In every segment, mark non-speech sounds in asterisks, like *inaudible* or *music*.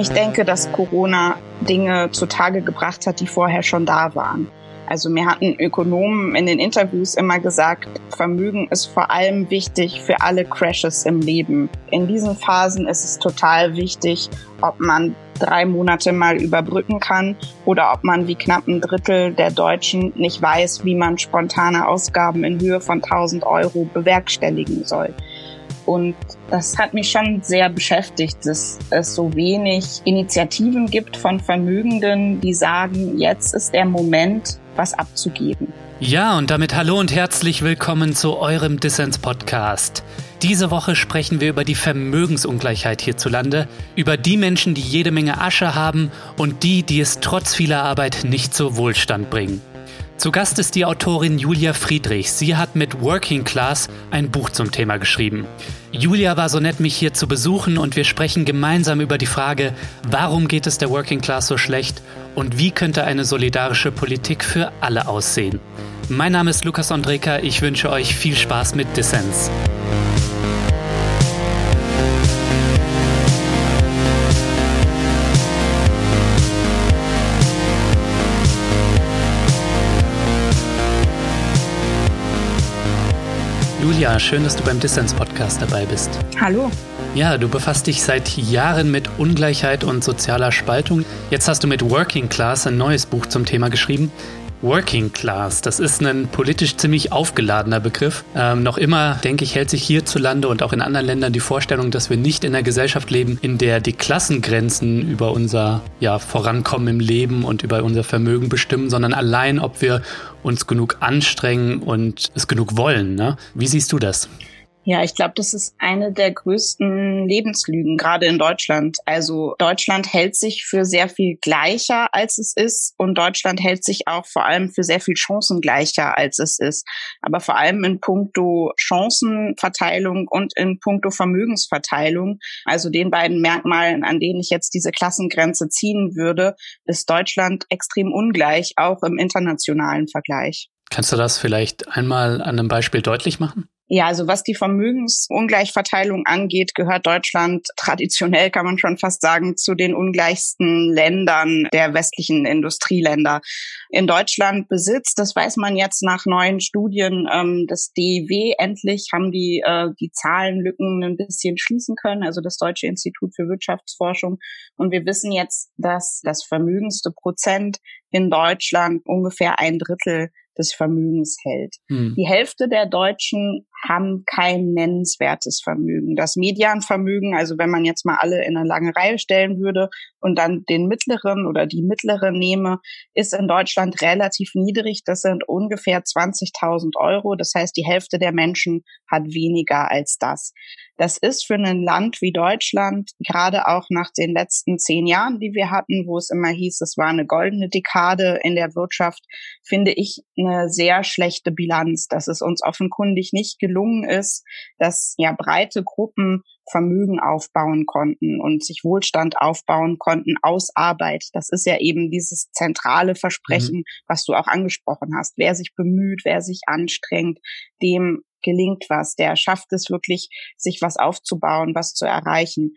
Ich denke, dass Corona Dinge zutage gebracht hat, die vorher schon da waren. Also mir hatten Ökonomen in den Interviews immer gesagt, Vermögen ist vor allem wichtig für alle Crashes im Leben. In diesen Phasen ist es total wichtig, ob man drei Monate mal überbrücken kann oder ob man wie knapp ein Drittel der Deutschen nicht weiß, wie man spontane Ausgaben in Höhe von 1000 Euro bewerkstelligen soll. Und das hat mich schon sehr beschäftigt, dass es so wenig Initiativen gibt von Vermögenden, die sagen, jetzt ist der Moment, was abzugeben. Ja, und damit hallo und herzlich willkommen zu eurem Dissens-Podcast. Diese Woche sprechen wir über die Vermögensungleichheit hierzulande, über die Menschen, die jede Menge Asche haben und die, die es trotz vieler Arbeit nicht zu Wohlstand bringen. Zu Gast ist die Autorin Julia Friedrich. Sie hat mit Working Class ein Buch zum Thema geschrieben. Julia war so nett, mich hier zu besuchen und wir sprechen gemeinsam über die Frage, warum geht es der Working Class so schlecht und wie könnte eine solidarische Politik für alle aussehen. Mein Name ist Lukas Andreka, ich wünsche euch viel Spaß mit Dissens. Julia, schön, dass du beim Dissens-Podcast dabei bist. Hallo. Ja, du befasst dich seit Jahren mit Ungleichheit und sozialer Spaltung. Jetzt hast du mit Working Class ein neues Buch zum Thema geschrieben. Working Class, das ist ein politisch ziemlich aufgeladener Begriff. Ähm, noch immer, denke ich, hält sich hierzulande und auch in anderen Ländern die Vorstellung, dass wir nicht in einer Gesellschaft leben, in der die Klassengrenzen über unser ja, Vorankommen im Leben und über unser Vermögen bestimmen, sondern allein, ob wir uns genug anstrengen und es genug wollen. Ne? Wie siehst du das? Ja, ich glaube, das ist eine der größten Lebenslügen, gerade in Deutschland. Also Deutschland hält sich für sehr viel gleicher, als es ist. Und Deutschland hält sich auch vor allem für sehr viel chancengleicher, als es ist. Aber vor allem in puncto Chancenverteilung und in puncto Vermögensverteilung, also den beiden Merkmalen, an denen ich jetzt diese Klassengrenze ziehen würde, ist Deutschland extrem ungleich, auch im internationalen Vergleich. Kannst du das vielleicht einmal an einem Beispiel deutlich machen? Ja, also was die Vermögensungleichverteilung angeht, gehört Deutschland traditionell, kann man schon fast sagen, zu den ungleichsten Ländern der westlichen Industrieländer. In Deutschland besitzt, das weiß man jetzt nach neuen Studien ähm, des DIW, endlich haben die äh, die Zahlenlücken ein bisschen schließen können, also das Deutsche Institut für Wirtschaftsforschung. Und wir wissen jetzt, dass das vermögendste Prozent in Deutschland ungefähr ein Drittel des Vermögens hält. Hm. Die Hälfte der Deutschen haben kein nennenswertes Vermögen. Das Medianvermögen, also wenn man jetzt mal alle in eine lange Reihe stellen würde und dann den mittleren oder die mittlere nehme, ist in Deutschland relativ niedrig. Das sind ungefähr 20.000 Euro. Das heißt, die Hälfte der Menschen hat weniger als das. Das ist für ein Land wie Deutschland, gerade auch nach den letzten zehn Jahren, die wir hatten, wo es immer hieß, es war eine goldene Dekade in der Wirtschaft, finde ich eine sehr schlechte Bilanz, dass es uns offenkundig nicht gelungen ist, dass ja breite Gruppen Vermögen aufbauen konnten und sich Wohlstand aufbauen konnten aus Arbeit. Das ist ja eben dieses zentrale Versprechen, mhm. was du auch angesprochen hast. Wer sich bemüht, wer sich anstrengt, dem gelingt was, der schafft es wirklich, sich was aufzubauen, was zu erreichen.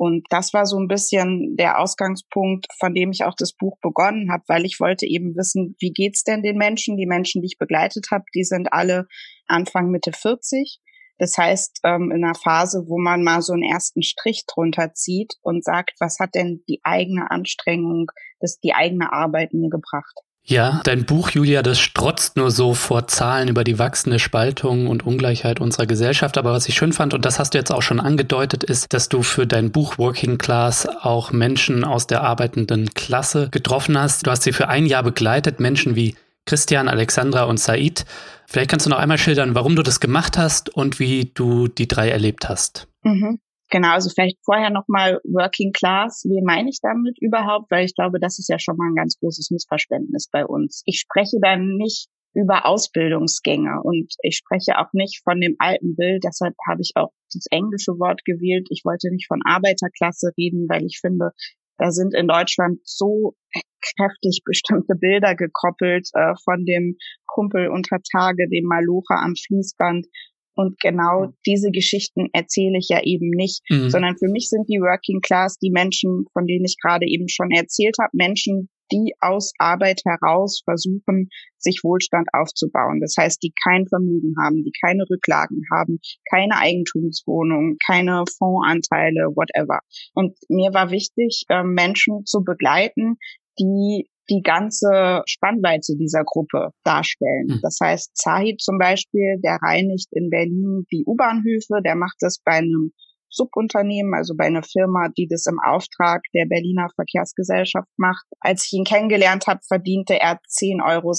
Und das war so ein bisschen der Ausgangspunkt, von dem ich auch das Buch begonnen habe, weil ich wollte eben wissen, wie geht's denn den Menschen? Die Menschen, die ich begleitet habe, die sind alle Anfang Mitte 40. Das heißt, ähm, in einer Phase, wo man mal so einen ersten Strich drunter zieht und sagt, was hat denn die eigene Anstrengung, das die eigene Arbeit mir gebracht? Ja, dein Buch, Julia, das strotzt nur so vor Zahlen über die wachsende Spaltung und Ungleichheit unserer Gesellschaft. Aber was ich schön fand, und das hast du jetzt auch schon angedeutet, ist, dass du für dein Buch Working Class auch Menschen aus der arbeitenden Klasse getroffen hast. Du hast sie für ein Jahr begleitet, Menschen wie Christian, Alexandra und Said. Vielleicht kannst du noch einmal schildern, warum du das gemacht hast und wie du die drei erlebt hast. Mhm. Genau, also vielleicht vorher nochmal Working Class. Wie meine ich damit überhaupt? Weil ich glaube, das ist ja schon mal ein ganz großes Missverständnis bei uns. Ich spreche dann nicht über Ausbildungsgänge und ich spreche auch nicht von dem alten Bild. Deshalb habe ich auch das englische Wort gewählt. Ich wollte nicht von Arbeiterklasse reden, weil ich finde, da sind in Deutschland so kräftig bestimmte Bilder gekoppelt äh, von dem Kumpel unter Tage, dem Malocher am Fließband Und genau diese Geschichten erzähle ich ja eben nicht, mhm. sondern für mich sind die Working Class die Menschen, von denen ich gerade eben schon erzählt habe, Menschen, die aus Arbeit heraus versuchen, sich Wohlstand aufzubauen. Das heißt, die kein Vermögen haben, die keine Rücklagen haben, keine Eigentumswohnung, keine Fondsanteile, whatever. Und mir war wichtig, ähm, Menschen zu begleiten, die die ganze Spannweite dieser Gruppe darstellen. Mhm. Das heißt, Zahid zum Beispiel, der reinigt in Berlin die U-Bahnhöfe, der macht das bei einem Subunternehmen, also bei einer Firma, die das im Auftrag der Berliner Verkehrsgesellschaft macht. Als ich ihn kennengelernt habe, verdiente er 10,56 Euro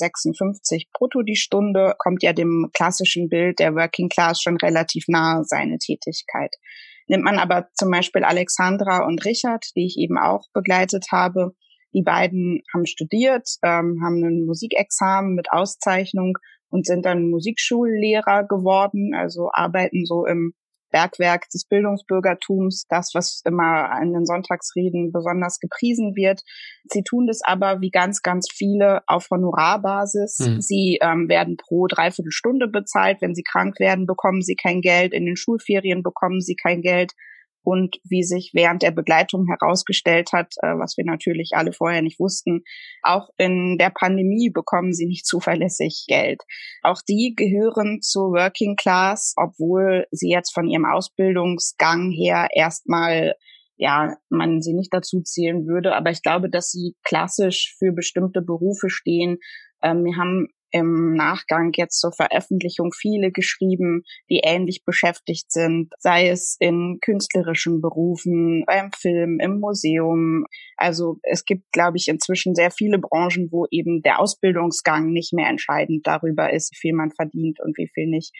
brutto die Stunde, kommt ja dem klassischen Bild der Working Class schon relativ nahe seine Tätigkeit. Nimmt man aber zum Beispiel Alexandra und Richard, die ich eben auch begleitet habe, die beiden haben studiert, ähm, haben ein Musikexamen mit Auszeichnung und sind dann Musikschullehrer geworden, also arbeiten so im Bergwerk des Bildungsbürgertums, das, was immer in den Sonntagsreden besonders gepriesen wird. Sie tun das aber wie ganz, ganz viele auf Honorarbasis. Mhm. Sie ähm, werden pro Dreiviertelstunde bezahlt. Wenn sie krank werden, bekommen sie kein Geld. In den Schulferien bekommen sie kein Geld und wie sich während der Begleitung herausgestellt hat, äh, was wir natürlich alle vorher nicht wussten, auch in der Pandemie bekommen sie nicht zuverlässig Geld. Auch die gehören zur Working Class, obwohl sie jetzt von ihrem Ausbildungsgang her erstmal ja, man sie nicht dazu zählen würde, aber ich glaube, dass sie klassisch für bestimmte Berufe stehen. Ähm, wir haben im Nachgang jetzt zur Veröffentlichung viele geschrieben, die ähnlich beschäftigt sind, sei es in künstlerischen Berufen, beim Film, im Museum. Also es gibt, glaube ich, inzwischen sehr viele Branchen, wo eben der Ausbildungsgang nicht mehr entscheidend darüber ist, wie viel man verdient und wie viel nicht.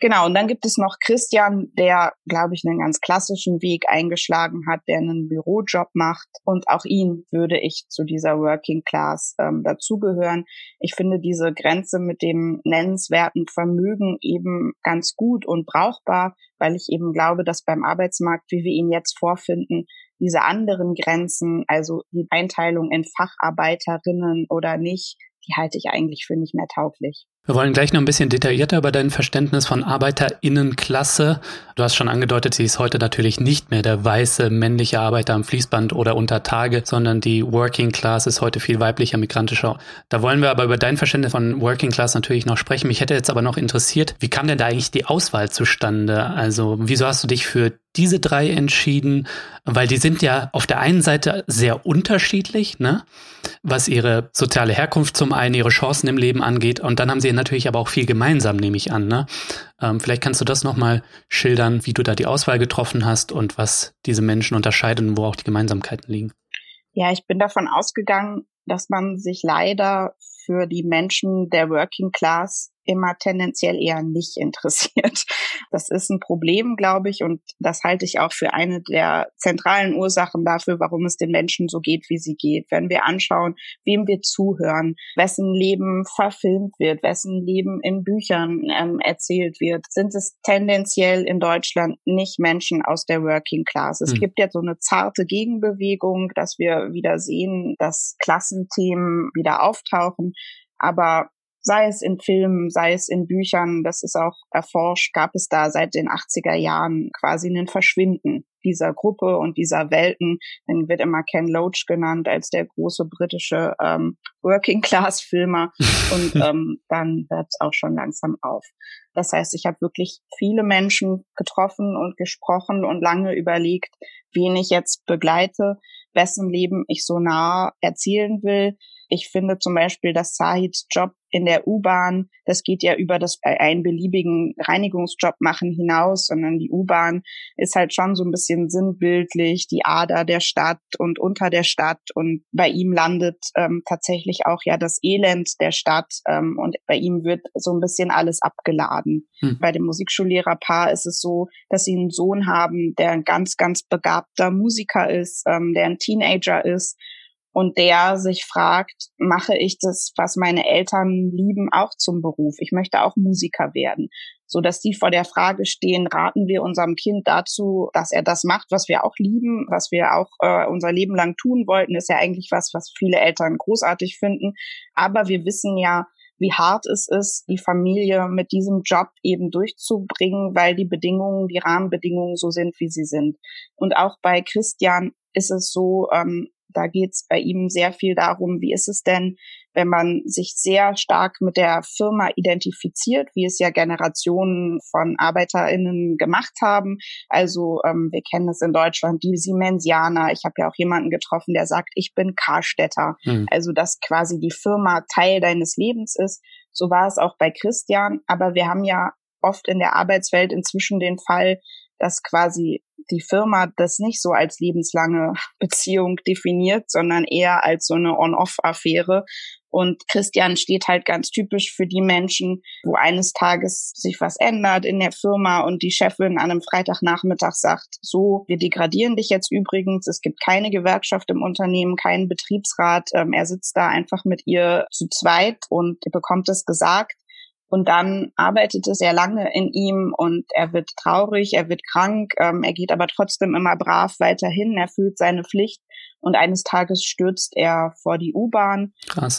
Genau, und dann gibt es noch Christian, der, glaube ich, einen ganz klassischen Weg eingeschlagen hat, der einen Bürojob macht. Und auch ihn würde ich zu dieser Working Class ähm, dazugehören. Ich finde diese Grenze mit dem nennenswerten Vermögen eben ganz gut und brauchbar, weil ich eben glaube, dass beim Arbeitsmarkt, wie wir ihn jetzt vorfinden, diese anderen Grenzen, also die Einteilung in Facharbeiterinnen oder nicht, die halte ich eigentlich für nicht mehr tauglich. Wir wollen gleich noch ein bisschen detaillierter über dein Verständnis von Arbeiterinnenklasse. Du hast schon angedeutet, sie ist heute natürlich nicht mehr der weiße männliche Arbeiter am Fließband oder unter Tage, sondern die Working Class ist heute viel weiblicher, migrantischer. Da wollen wir aber über dein Verständnis von Working Class natürlich noch sprechen. Mich hätte jetzt aber noch interessiert, wie kam denn da eigentlich die Auswahl zustande? Also, wieso hast du dich für diese drei entschieden, weil die sind ja auf der einen Seite sehr unterschiedlich, ne? was ihre soziale Herkunft zum einen, ihre Chancen im Leben angeht. Und dann haben sie natürlich aber auch viel gemeinsam, nehme ich an. Ne? Ähm, vielleicht kannst du das nochmal schildern, wie du da die Auswahl getroffen hast und was diese Menschen unterscheiden und wo auch die Gemeinsamkeiten liegen. Ja, ich bin davon ausgegangen, dass man sich leider für die Menschen der Working Class immer tendenziell eher nicht *laughs* interessiert. Das ist ein Problem, glaube ich, und das halte ich auch für eine der zentralen Ursachen dafür, warum es den Menschen so geht, wie sie geht. Wenn wir anschauen, wem wir zuhören, wessen Leben verfilmt wird, wessen Leben in Büchern ähm, erzählt wird, sind es tendenziell in Deutschland nicht Menschen aus der Working Class. Es hm. gibt ja so eine zarte Gegenbewegung, dass wir wieder sehen, dass Klassenthemen wieder auftauchen. Aber sei es in Filmen, sei es in Büchern, das ist auch erforscht, gab es da seit den 80er Jahren quasi einen Verschwinden dieser Gruppe und dieser Welten. Dann wird immer Ken Loach genannt als der große britische ähm, Working-Class-Filmer *laughs* und ähm, dann hört es auch schon langsam auf. Das heißt, ich habe wirklich viele Menschen getroffen und gesprochen und lange überlegt, wen ich jetzt begleite, wessen Leben ich so nah erzielen will. Ich finde zum Beispiel, dass Sahids Job in der U-Bahn, das geht ja über das äh, einen beliebigen Reinigungsjob machen hinaus, sondern die U-Bahn ist halt schon so ein bisschen sinnbildlich, die Ader der Stadt und unter der Stadt und bei ihm landet ähm, tatsächlich auch ja das Elend der Stadt ähm, und bei ihm wird so ein bisschen alles abgeladen. Hm. Bei dem Musikschullehrerpaar ist es so, dass sie einen Sohn haben, der ein ganz, ganz begabter Musiker ist, ähm, der ein Teenager ist und der sich fragt, mache ich das, was meine Eltern lieben, auch zum Beruf? Ich möchte auch Musiker werden. So dass die vor der Frage stehen, raten wir unserem Kind dazu, dass er das macht, was wir auch lieben, was wir auch äh, unser Leben lang tun wollten, ist ja eigentlich was, was viele Eltern großartig finden. Aber wir wissen ja, wie hart es ist, die Familie mit diesem Job eben durchzubringen, weil die Bedingungen, die Rahmenbedingungen so sind, wie sie sind. Und auch bei Christian ist es so, ähm, da geht es bei ihm sehr viel darum, wie ist es denn, wenn man sich sehr stark mit der Firma identifiziert, wie es ja Generationen von ArbeiterInnen gemacht haben. Also ähm, wir kennen es in Deutschland, die Siemensianer. Ich habe ja auch jemanden getroffen, der sagt, ich bin Karstädter. Mhm. Also dass quasi die Firma Teil deines Lebens ist. So war es auch bei Christian. Aber wir haben ja oft in der Arbeitswelt inzwischen den Fall, dass quasi die Firma das nicht so als lebenslange *laughs* Beziehung definiert, sondern eher als so eine On-Off-Affäre. Und Christian steht halt ganz typisch für die Menschen, wo eines Tages sich was ändert in der Firma und die Chefin an einem Freitagnachmittag sagt, so, wir degradieren dich jetzt übrigens, es gibt keine Gewerkschaft im Unternehmen, keinen Betriebsrat, ähm, er sitzt da einfach mit ihr zu zweit und bekommt es gesagt. Und dann arbeitet es sehr lange in ihm und er wird traurig, er wird krank, ähm, er geht aber trotzdem immer brav weiterhin, er fühlt seine Pflicht und eines Tages stürzt er vor die U-Bahn.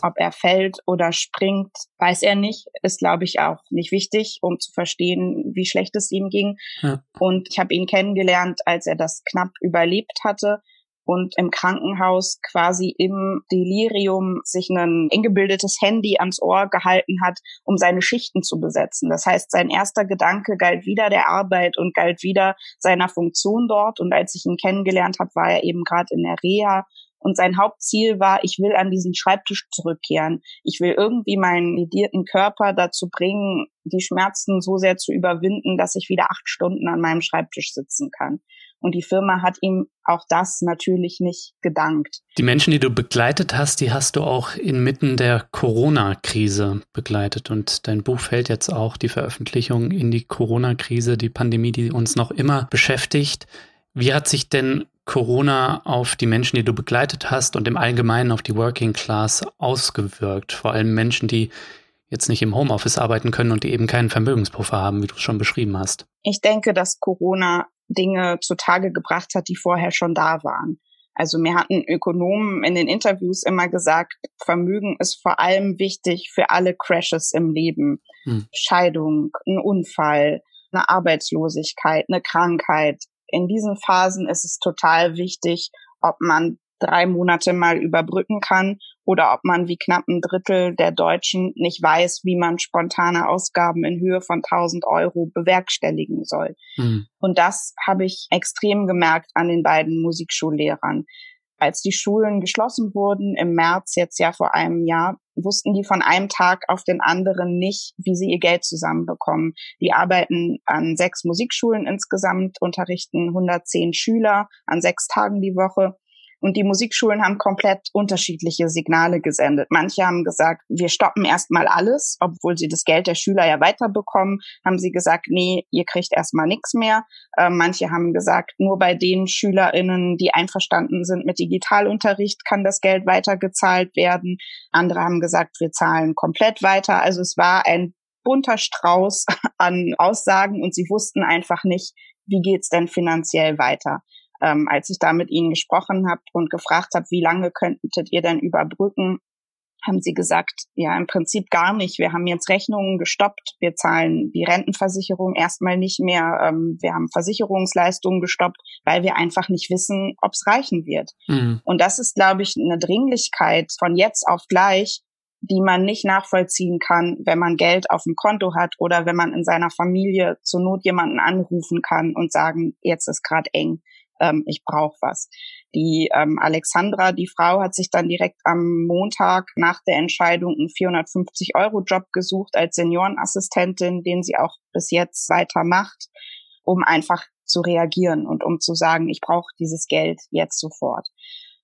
Ob er fällt oder springt, weiß er nicht. Ist, glaube ich, auch nicht wichtig, um zu verstehen, wie schlecht es ihm ging. Ja. Und ich habe ihn kennengelernt, als er das knapp überlebt hatte und im Krankenhaus quasi im Delirium sich ein eingebildetes Handy ans Ohr gehalten hat, um seine Schichten zu besetzen. Das heißt, sein erster Gedanke galt wieder der Arbeit und galt wieder seiner Funktion dort. Und als ich ihn kennengelernt habe, war er eben gerade in der Reha und sein Hauptziel war, ich will an diesen Schreibtisch zurückkehren. Ich will irgendwie meinen ledierten Körper dazu bringen, die Schmerzen so sehr zu überwinden, dass ich wieder acht Stunden an meinem Schreibtisch sitzen kann. Und die Firma hat ihm auch das natürlich nicht gedankt. Die Menschen, die du begleitet hast, die hast du auch inmitten der Corona-Krise begleitet. Und dein Buch fällt jetzt auch die Veröffentlichung in die Corona-Krise, die Pandemie, die uns noch immer beschäftigt. Wie hat sich denn Corona auf die Menschen, die du begleitet hast und im Allgemeinen auf die Working Class ausgewirkt? Vor allem Menschen, die jetzt nicht im Homeoffice arbeiten können und die eben keinen Vermögenspuffer haben, wie du es schon beschrieben hast. Ich denke, dass Corona Dinge zutage gebracht hat, die vorher schon da waren. Also mir hatten Ökonomen in den Interviews immer gesagt, Vermögen ist vor allem wichtig für alle Crashes im Leben. Hm. Scheidung, ein Unfall, eine Arbeitslosigkeit, eine Krankheit. In diesen Phasen ist es total wichtig, ob man drei Monate mal überbrücken kann oder ob man wie knapp ein Drittel der Deutschen nicht weiß, wie man spontane Ausgaben in Höhe von 1000 Euro bewerkstelligen soll. Mhm. Und das habe ich extrem gemerkt an den beiden Musikschullehrern. Als die Schulen geschlossen wurden im März jetzt ja vor einem Jahr, wussten die von einem Tag auf den anderen nicht, wie sie ihr Geld zusammenbekommen. Die arbeiten an sechs Musikschulen insgesamt, unterrichten 110 Schüler an sechs Tagen die Woche und die Musikschulen haben komplett unterschiedliche Signale gesendet. Manche haben gesagt, wir stoppen erstmal alles, obwohl sie das Geld der Schüler ja weiterbekommen, haben sie gesagt, nee, ihr kriegt erstmal nichts mehr. Äh, manche haben gesagt, nur bei den SchülerInnen, die einverstanden sind mit Digitalunterricht, kann das Geld weitergezahlt werden. Andere haben gesagt, wir zahlen komplett weiter. Also es war ein bunter Strauß *laughs* an Aussagen und sie wussten einfach nicht, wie geht's denn finanziell weiter ähm, als ich da mit ihnen gesprochen habe und gefragt habe, wie lange könntet ihr denn überbrücken, haben sie gesagt, ja, im Prinzip gar nicht. Wir haben jetzt Rechnungen gestoppt. Wir zahlen die Rentenversicherung erstmal nicht mehr. Ähm, wir haben Versicherungsleistungen gestoppt, weil wir einfach nicht wissen, ob es reichen wird. Mhm. Und das ist, glaube ich, eine Dringlichkeit von jetzt auf gleich, die man nicht nachvollziehen kann, wenn man Geld auf dem Konto hat oder wenn man in seiner Familie zur Not jemanden anrufen kann und sagen, jetzt ist gerade eng ähm, ich brauche was. Die ähm, Alexandra, die Frau, hat sich dann direkt am Montag nach der Entscheidung einen 450-Euro-Job gesucht als Seniorenassistentin, den sie auch bis jetzt weiter macht, um einfach zu reagieren und um zu sagen, ich brauche dieses Geld jetzt sofort.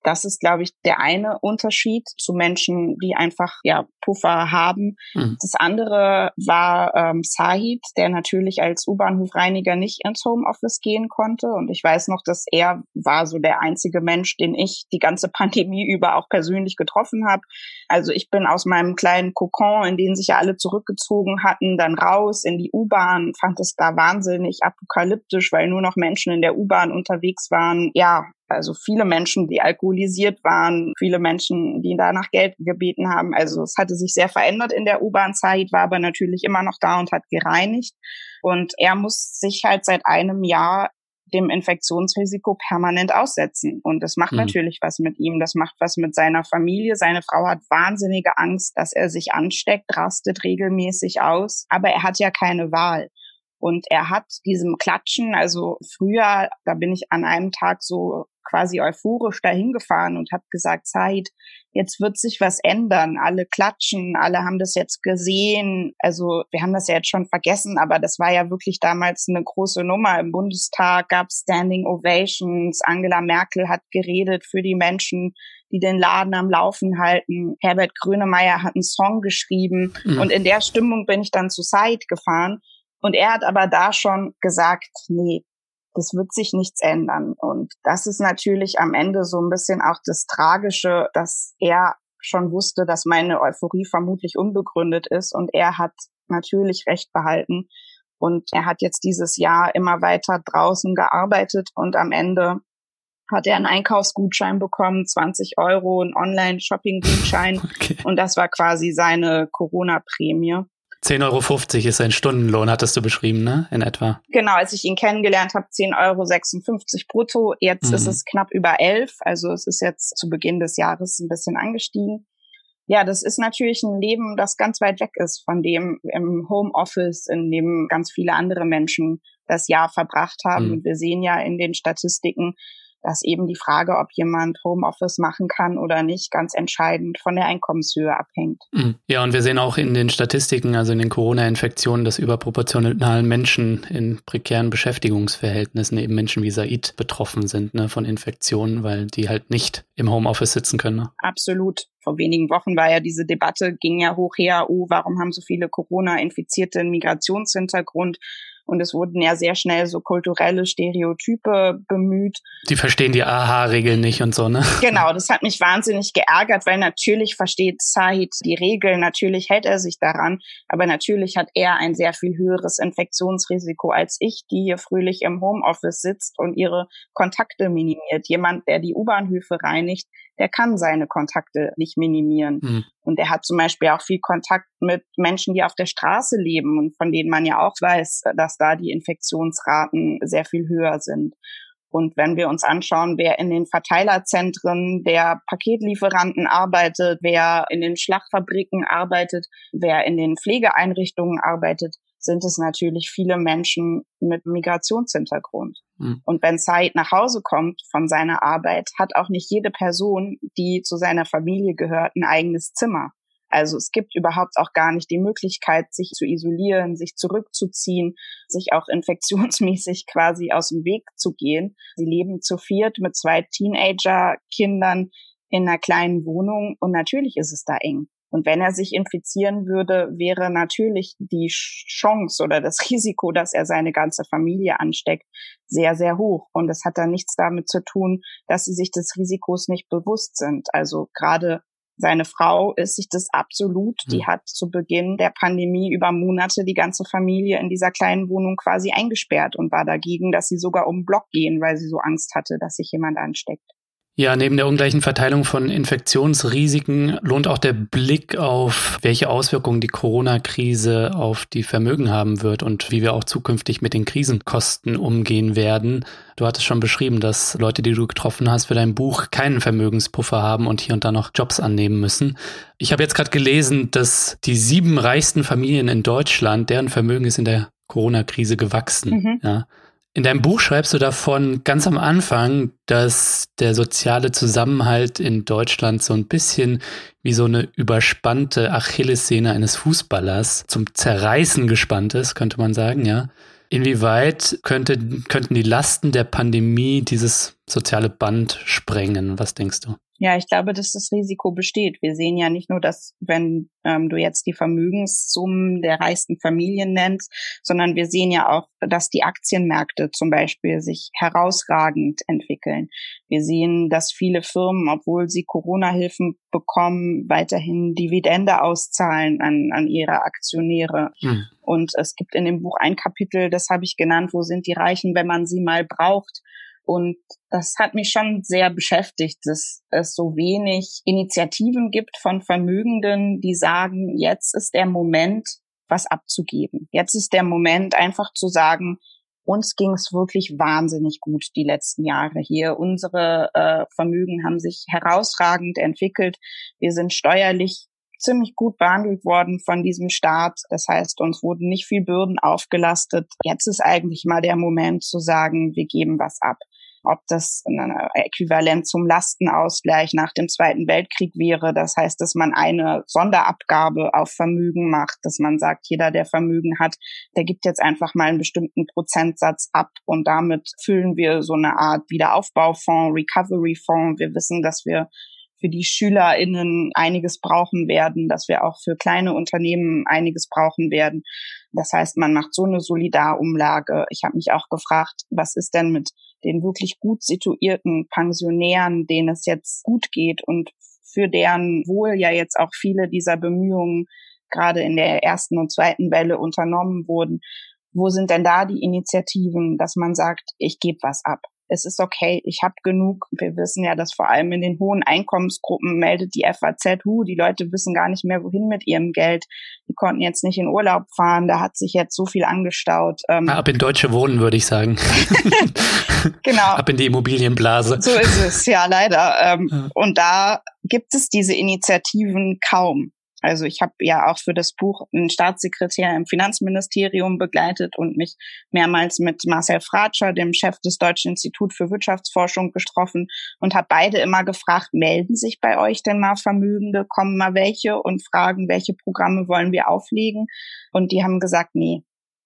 Das ist, glaube ich, der eine Unterschied zu Menschen, die einfach ja Puffer haben. Mhm. Das andere war ähm, Sahid, der natürlich als U-Bahnhofreiniger nicht ins Homeoffice gehen konnte. Und ich weiß noch, dass er war so der einzige Mensch, den ich die ganze *laughs* Pandemie über auch persönlich getroffen habe. Also ich bin aus meinem kleinen Kokon, in den sich ja alle zurückgezogen hatten, dann raus in die U-Bahn, fand es da wahnsinnig apokalyptisch, weil nur noch Menschen in der U-Bahn unterwegs waren. Ja, also viele Menschen, die alkoholisiert waren, viele Menschen, die danach Geld gebeten haben. Also es hatte sich sehr verändert in der U-Bahn-Zeit, war aber natürlich immer noch da und hat gereinigt. Und er muss sich halt seit einem Jahr dem Infektionsrisiko permanent aussetzen. Und das macht mhm. natürlich was mit ihm. Das macht was mit seiner Familie. Seine Frau hat wahnsinnige Angst, dass er sich ansteckt, rastet regelmäßig aus. Aber er hat ja keine Wahl. Und er hat diesem Klatschen, also früher, da bin ich an einem Tag so quasi euphorisch dahin gefahren und habe gesagt, Zeit, jetzt wird sich was ändern. Alle klatschen, alle haben das jetzt gesehen. Also wir haben das ja jetzt schon vergessen, aber das war ja wirklich damals eine große Nummer. Im Bundestag gab Standing Ovations. Angela Merkel hat geredet für die Menschen, die den Laden am Laufen halten. Herbert Grönemeyer hat einen Song geschrieben. Mhm. Und in der Stimmung bin ich dann zu Side gefahren. Und er hat aber da schon gesagt, nee, das wird sich nichts ändern. Und das ist natürlich am Ende so ein bisschen auch das Tragische, dass er schon wusste, dass meine Euphorie vermutlich unbegründet ist und er hat natürlich recht behalten. Und er hat jetzt dieses Jahr immer weiter draußen gearbeitet und am Ende hat er einen Einkaufsgutschein bekommen, 20 Euro, einen Online-Shopping-Gutschein. *laughs* Okay. Und das war quasi seine Corona-Prämie. 10,50 Euro ist sein Stundenlohn, hattest du beschrieben, ne? In etwa. Genau, als ich ihn kennengelernt habe, 10,56 Euro brutto. Jetzt mhm. ist es knapp über 11. Also es ist jetzt zu Beginn des Jahres ein bisschen angestiegen. Ja, das ist natürlich ein Leben, das ganz weit weg ist von dem im Homeoffice, in dem ganz viele andere Menschen das Jahr verbracht haben. Mhm. Und wir sehen ja in den Statistiken, dass eben die Frage, ob jemand Homeoffice machen kann oder nicht, ganz entscheidend von der Einkommenshöhe abhängt. Mhm. Ja, und wir sehen auch in den Statistiken, also in den Corona-Infektionen, dass überproportional Menschen in prekären Beschäftigungsverhältnissen, eben Menschen wie Said, betroffen sind ne, von Infektionen, weil die halt nicht im Homeoffice sitzen können. Ne? Absolut. Vor wenigen Wochen war ja diese Debatte, ging ja hoch her, oh, warum haben so viele Corona-Infizierte einen Migrationshintergrund? Und es wurden ja sehr schnell so kulturelle Stereotype bemüht. Die verstehen die AHA-Regeln nicht und so, ne? Genau, *laughs* das hat mich wahnsinnig geärgert, weil natürlich versteht Said die Regeln, natürlich hält er sich daran, aber natürlich hat er ein sehr viel höheres Infektionsrisiko als ich, die hier fröhlich im Homeoffice sitzt und ihre Kontakte minimiert. Jemand, der die U-Bahnhöfe reinigt, der kann seine Kontakte nicht minimieren. Mhm. Und er hat zum Beispiel auch viel Kontakt mit Menschen, die auf der Straße leben und von denen man ja auch weiß, dass da die Infektionsraten sehr viel höher sind. Und wenn wir uns anschauen, wer in den Verteilerzentren der Paketlieferanten arbeitet, wer in den Schlachtfabriken arbeitet, wer in den Pflegeeinrichtungen arbeitet, sind es natürlich viele Menschen mit Migrationshintergrund. Mhm. Und wenn Said nach Hause kommt von seiner Arbeit, hat auch nicht jede Person, die zu seiner Familie gehört, ein eigenes Zimmer. Also es gibt überhaupt auch gar nicht die Möglichkeit, sich zu isolieren, sich zurückzuziehen, sich auch *laughs* infektionsmäßig quasi aus dem Weg zu gehen. Sie leben zu viert mit zwei Teenager-Kindern in einer kleinen Wohnung und natürlich ist es da eng. Und wenn er sich infizieren würde, wäre natürlich die Chance oder das *laughs* Risiko, dass er seine ganze Familie ansteckt, sehr, sehr hoch. Und es hat dann nichts damit zu tun, dass sie sich des Risikos nicht bewusst sind. Also gerade seine Frau ist sich das absolut. Die hm. hat zu Beginn der Pandemie über Monate die ganze Familie in dieser kleinen Wohnung quasi eingesperrt und war dagegen, dass sie sogar um den Block gehen, weil sie so Angst hatte, dass sich jemand ansteckt. Ja, neben der ungleichen Verteilung von Infektionsrisiken lohnt auch der Blick auf, welche Auswirkungen die Corona-Krise auf die Vermögen haben wird und wie wir auch zukünftig mit den Krisenkosten umgehen werden. Du hattest schon beschrieben, dass Leute, die du getroffen hast für dein Buch, keinen Vermögenspuffer haben und hier und da noch Jobs annehmen müssen. Ich habe jetzt gerade gelesen, dass die sieben reichsten Familien in Deutschland, deren Vermögen ist in der Corona-Krise gewachsen. Mhm. Ja. In deinem Buch schreibst du davon ganz am Anfang, dass der soziale Zusammenhalt in Deutschland so ein bisschen wie so eine überspannte Achillessehne eines Fußballers zum Zerreißen gespannt ist, könnte man sagen, ja. Inwieweit könnte, könnten die Lasten der Pandemie dieses soziale Band sprengen? Was denkst du? Ja, ich glaube, dass das Risiko besteht. Wir sehen ja nicht nur, dass wenn ähm, du jetzt die Vermögenssummen der reichsten Familien nennst, sondern wir sehen ja auch, dass die Aktienmärkte zum Beispiel sich herausragend entwickeln. Wir sehen, dass viele Firmen, obwohl sie Corona-Hilfen bekommen, weiterhin Dividende auszahlen an, an ihre Aktionäre. Hm. Und es gibt in dem Buch ein Kapitel, das habe ich genannt, wo sind die Reichen, wenn man sie mal braucht. Und das hat mich schon sehr beschäftigt, dass es so wenig Initiativen gibt von Vermögenden, die sagen, jetzt ist der Moment, was abzugeben. Jetzt ist der Moment, einfach zu sagen, uns ging es wirklich wahnsinnig gut die letzten Jahre hier. Unsere äh, Vermögen haben sich herausragend entwickelt. Wir sind steuerlich ziemlich gut behandelt worden von diesem Staat. Das heißt, uns wurden nicht viel Bürden aufgelastet. Jetzt ist eigentlich mal der Moment zu sagen, wir geben was ab ob das ein Äquivalent zum Lastenausgleich nach dem Zweiten Weltkrieg wäre. Das heißt, dass man eine Sonderabgabe auf Vermögen macht, dass man sagt, jeder, der Vermögen hat, der gibt jetzt einfach mal einen bestimmten Prozentsatz ab und damit füllen wir so eine Art Wiederaufbaufonds, Recovery-Fonds. Wir wissen, dass wir für die SchülerInnen einiges brauchen werden, dass wir auch für kleine Unternehmen einiges brauchen werden. Das heißt, man macht so eine Solidarumlage. Ich habe mich auch gefragt, was ist denn mit den wirklich gut situierten Pensionären, denen es jetzt gut geht und für deren Wohl ja jetzt auch viele dieser Bemühungen gerade in der ersten und zweiten Welle unternommen wurden. Wo sind denn da die Initiativen, dass man sagt, ich gebe was ab? Es ist okay, ich habe genug. Wir wissen ja, dass vor allem in den hohen Einkommensgruppen meldet die FAZ, hu, die Leute wissen gar nicht mehr, wohin mit ihrem Geld. Die konnten jetzt nicht in Urlaub fahren, da hat sich jetzt so viel angestaut. Ähm Ab in deutsche Wohnen, würde ich sagen. *laughs* genau. Ab in die Immobilienblase. So ist es, ja, leider. Ähm, Und da gibt es diese Initiativen kaum. Also ich habe ja auch für das Buch einen Staatssekretär im Finanzministerium begleitet und mich mehrmals mit Marcel Fratscher, dem Chef des Deutschen Institut für Wirtschaftsforschung, getroffen und habe beide immer gefragt, melden sich bei euch denn mal Vermögende, kommen mal welche und fragen, welche Programme wollen wir auflegen? Und die haben gesagt, nee,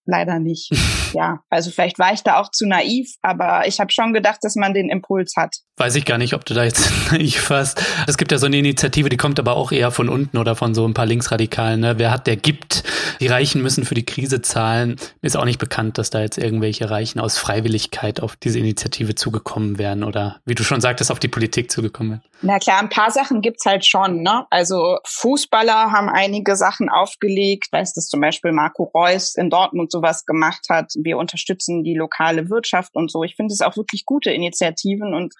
leider nicht. *laughs* ja, also vielleicht war ich da auch zu naiv, aber ich habe schon gedacht, dass man den Impuls hat. Weiß ich gar nicht, ob du da jetzt *laughs* naiv warst. Es gibt ja so eine Initiative, die kommt aber auch eher von unten oder von so ein paar Linksradikalen. Ne? Wer hat, der gibt. Die Reichen müssen für die Krise zahlen. Mir ist auch nicht bekannt, dass da jetzt irgendwelche Reichen aus Freiwilligkeit auf diese Initiative zugekommen wären oder wie du schon sagtest, auf die Politik zugekommen wären. Na klar, ein paar Sachen gibt's halt schon. Ne? Also Fußballer haben einige Sachen aufgelegt. Weißt du, zum Beispiel Marco Reus in Dortmund sowas gemacht hat. Wir unterstützen die lokale Wirtschaft und so. Ich finde es auch wirklich gute Initiativen und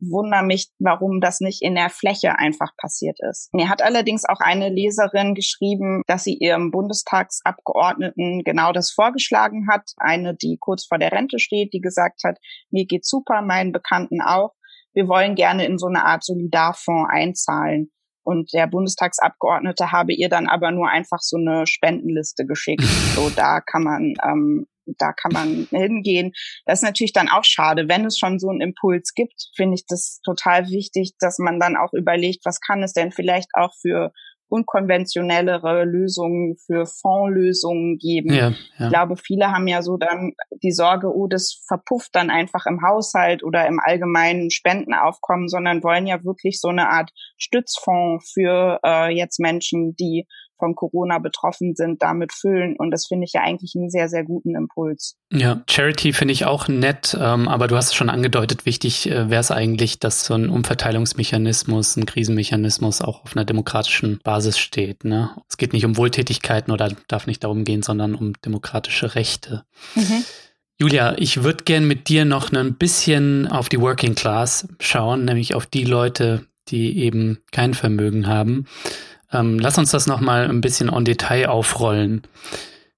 wundere mich, warum das nicht in der Fläche einfach passiert ist. Mir hat allerdings auch eine Leserin geschrieben, dass sie ihrem Bundestagsabgeordneten genau das vorgeschlagen hat. Eine, die kurz vor der Rente steht, die gesagt hat, mir geht's super, meinen Bekannten auch. Wir wollen gerne in so eine Art Solidarfonds einzahlen. Und der Bundestagsabgeordnete habe ihr dann aber nur einfach so eine Spendenliste geschickt. *laughs* So, da kann man ähm, da kann man hingehen. Das ist natürlich dann auch schade. Wenn es schon so einen Impuls gibt, finde ich das total wichtig, dass man dann auch überlegt, was kann es denn vielleicht auch für unkonventionellere Lösungen, für Fondslösungen geben. Ja, ja. Ich glaube, viele haben ja so dann die Sorge, oh, das verpufft dann einfach im Haushalt oder im allgemeinen Spendenaufkommen, sondern wollen ja wirklich so eine Art Stützfonds für äh, jetzt Menschen, die von Corona betroffen sind, damit füllen. Und das finde ich ja eigentlich einen sehr, sehr guten Impuls. Ja, Charity finde ich auch nett, ähm, aber du hast es schon angedeutet, wichtig äh, wäre es eigentlich, dass so ein Umverteilungsmechanismus, ein Krisenmechanismus auch auf einer demokratischen Basis steht. Ne? Es geht nicht um Wohltätigkeiten oder darf nicht darum gehen, sondern um demokratische Rechte. Mhm. Julia, ich würde gern mit dir noch ein bisschen auf die Working Class schauen, nämlich auf die Leute, die eben kein Vermögen haben. Ähm, lass uns das nochmal ein bisschen on Detail aufrollen.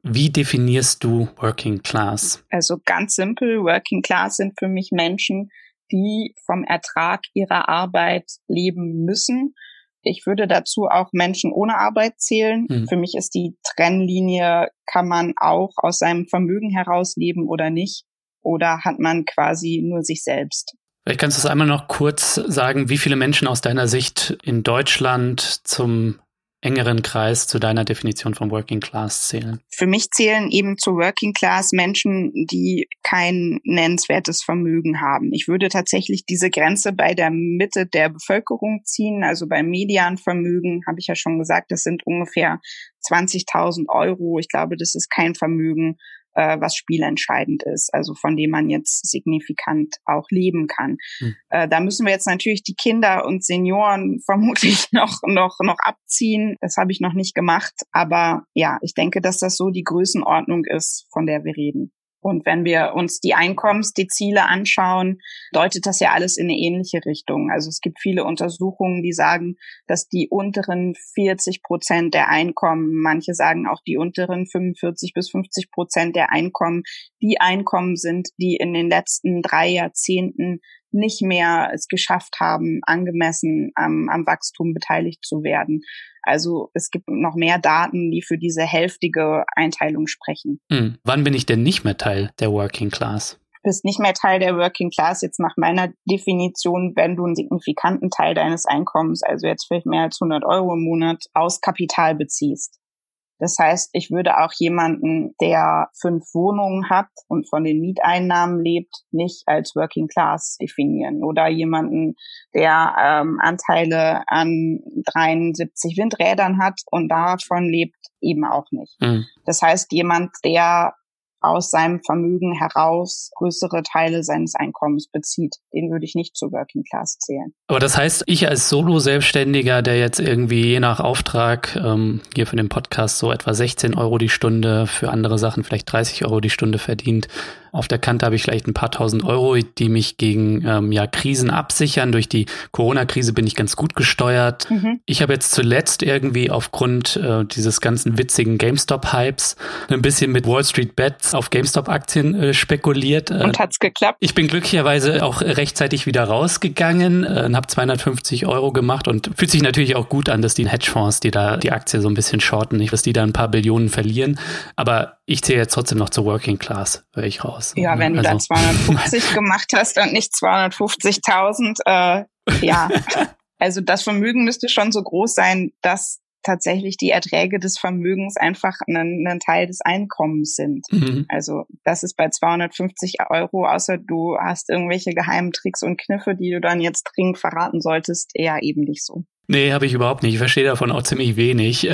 Wie definierst du Working Class? Also ganz simpel, Working Class sind für mich Menschen, die vom Ertrag ihrer Arbeit leben müssen. Ich würde dazu auch Menschen ohne Arbeit zählen. Hm. Für mich ist die Trennlinie, kann man auch aus seinem Vermögen heraus leben oder nicht? Oder hat man quasi nur sich selbst? Vielleicht kannst du es einmal noch kurz sagen, wie viele Menschen aus deiner Sicht in Deutschland zum engeren Kreis zu deiner Definition von Working Class zählen? Für mich zählen eben zu Working Class Menschen, die kein nennenswertes Vermögen haben. Ich würde tatsächlich diese Grenze bei der Mitte der Bevölkerung ziehen, also beim Medianvermögen, habe ich ja schon gesagt, das sind ungefähr 20.000 Euro. Ich glaube, das ist kein Vermögen, äh, was spielentscheidend ist, also von dem man jetzt signifikant auch leben kann. Hm. Äh, da müssen wir jetzt natürlich die Kinder und Senioren *laughs* vermutlich noch, noch, noch abziehen. Das habe ich noch nicht gemacht. Aber ja, ich denke, dass das so die Größenordnung ist, von der wir reden. Und wenn wir uns die Einkommensdezile anschauen, deutet das ja alles in eine ähnliche Richtung. Also es gibt viele Untersuchungen, die sagen, dass die unteren 40 Prozent der Einkommen, manche sagen auch die unteren 45 bis 50 Prozent der Einkommen, die Einkommen sind, die in den letzten drei Jahrzehnten nicht mehr es geschafft haben, angemessen am, am Wachstum beteiligt zu werden. Also es gibt noch mehr Daten, die für diese hälftige Einteilung sprechen. Hm. Wann bin ich denn nicht mehr Teil der Working Class? Du bist nicht mehr Teil der Working Class jetzt nach meiner Definition, wenn du einen signifikanten Teil deines Einkommens, also jetzt vielleicht mehr als 100 Euro im Monat, aus Kapital beziehst. Das heißt, ich würde auch jemanden, der fünf Wohnungen hat und von den Mieteinnahmen lebt, nicht als Working Class definieren. Oder jemanden, der ähm, Anteile an 73 Windrädern hat und davon lebt, eben auch nicht. Mhm. Das heißt, jemand, der aus seinem Vermögen heraus größere Teile seines Einkommens bezieht. Den würde ich nicht zur Working Class zählen. Aber das heißt, ich als Solo-Selbstständiger, der jetzt irgendwie je nach Auftrag ähm, hier für den Podcast so etwa 16 Euro die Stunde, für andere Sachen vielleicht 30 Euro die Stunde verdient, auf der Kante habe ich vielleicht ein paar tausend Euro, die mich gegen ähm, ja, Krisen absichern. Durch die Corona-Krise bin ich ganz gut gesteuert. Mhm. Ich habe jetzt zuletzt irgendwie aufgrund äh, dieses ganzen witzigen GameStop-Hypes ein bisschen mit Wall Street Bets auf GameStop-Aktien äh, spekuliert. Äh, und hat's geklappt? Ich bin glücklicherweise auch rechtzeitig wieder rausgegangen äh, und habe 250 Euro gemacht und fühlt sich natürlich auch gut an, dass die Hedgefonds, die da die Aktie so ein bisschen shorten, nicht, dass die da ein paar Billionen verlieren. Aber ich zähle jetzt trotzdem noch zur Working Class, höre ich raus. Ja, wenn du also. da *laughs* 250 gemacht hast und nicht 250.000, äh, ja. *laughs* Also das Vermögen müsste schon so groß sein, dass tatsächlich die Erträge des Vermögens einfach ein, ein Teil des Einkommens sind. Mhm. Also das ist bei 250 Euro, außer du hast irgendwelche geheimen Tricks und Kniffe, die du dann jetzt dringend verraten solltest, eher eben nicht so. Nee, habe ich überhaupt nicht. Ich verstehe davon auch ziemlich wenig.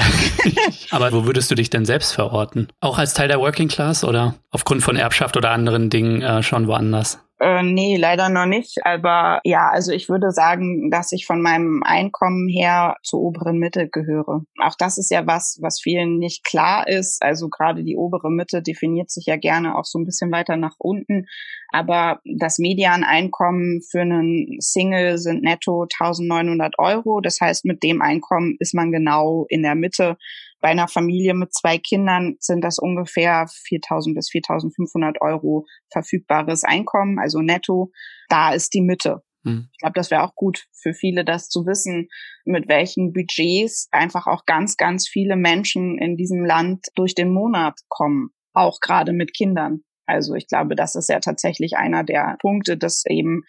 *laughs* Aber wo würdest du dich denn selbst verorten? Auch als Teil der Working Class oder aufgrund von Erbschaft oder anderen Dingen äh, schon woanders? Äh, nee, leider noch nicht. Aber ja, also ich würde sagen, dass ich von meinem Einkommen her zur oberen Mitte gehöre. Auch das ist ja was, was vielen nicht klar ist. Also gerade die obere Mitte definiert sich ja gerne auch so ein bisschen weiter nach unten. Aber das Medianeinkommen für einen Single sind netto 1900 Euro. Das heißt, mit dem Einkommen ist man genau in der Mitte bei einer Familie mit zwei Kindern sind das ungefähr 4.000 bis 4.500 Euro verfügbares Einkommen, also netto. Da ist die Mitte. Hm. Ich glaube, das wäre auch gut für viele, das zu wissen, mit welchen Budgets einfach auch ganz, ganz viele Menschen in diesem Land durch den Monat kommen, auch gerade mit Kindern. Also ich glaube, das ist ja tatsächlich einer der Punkte, dass eben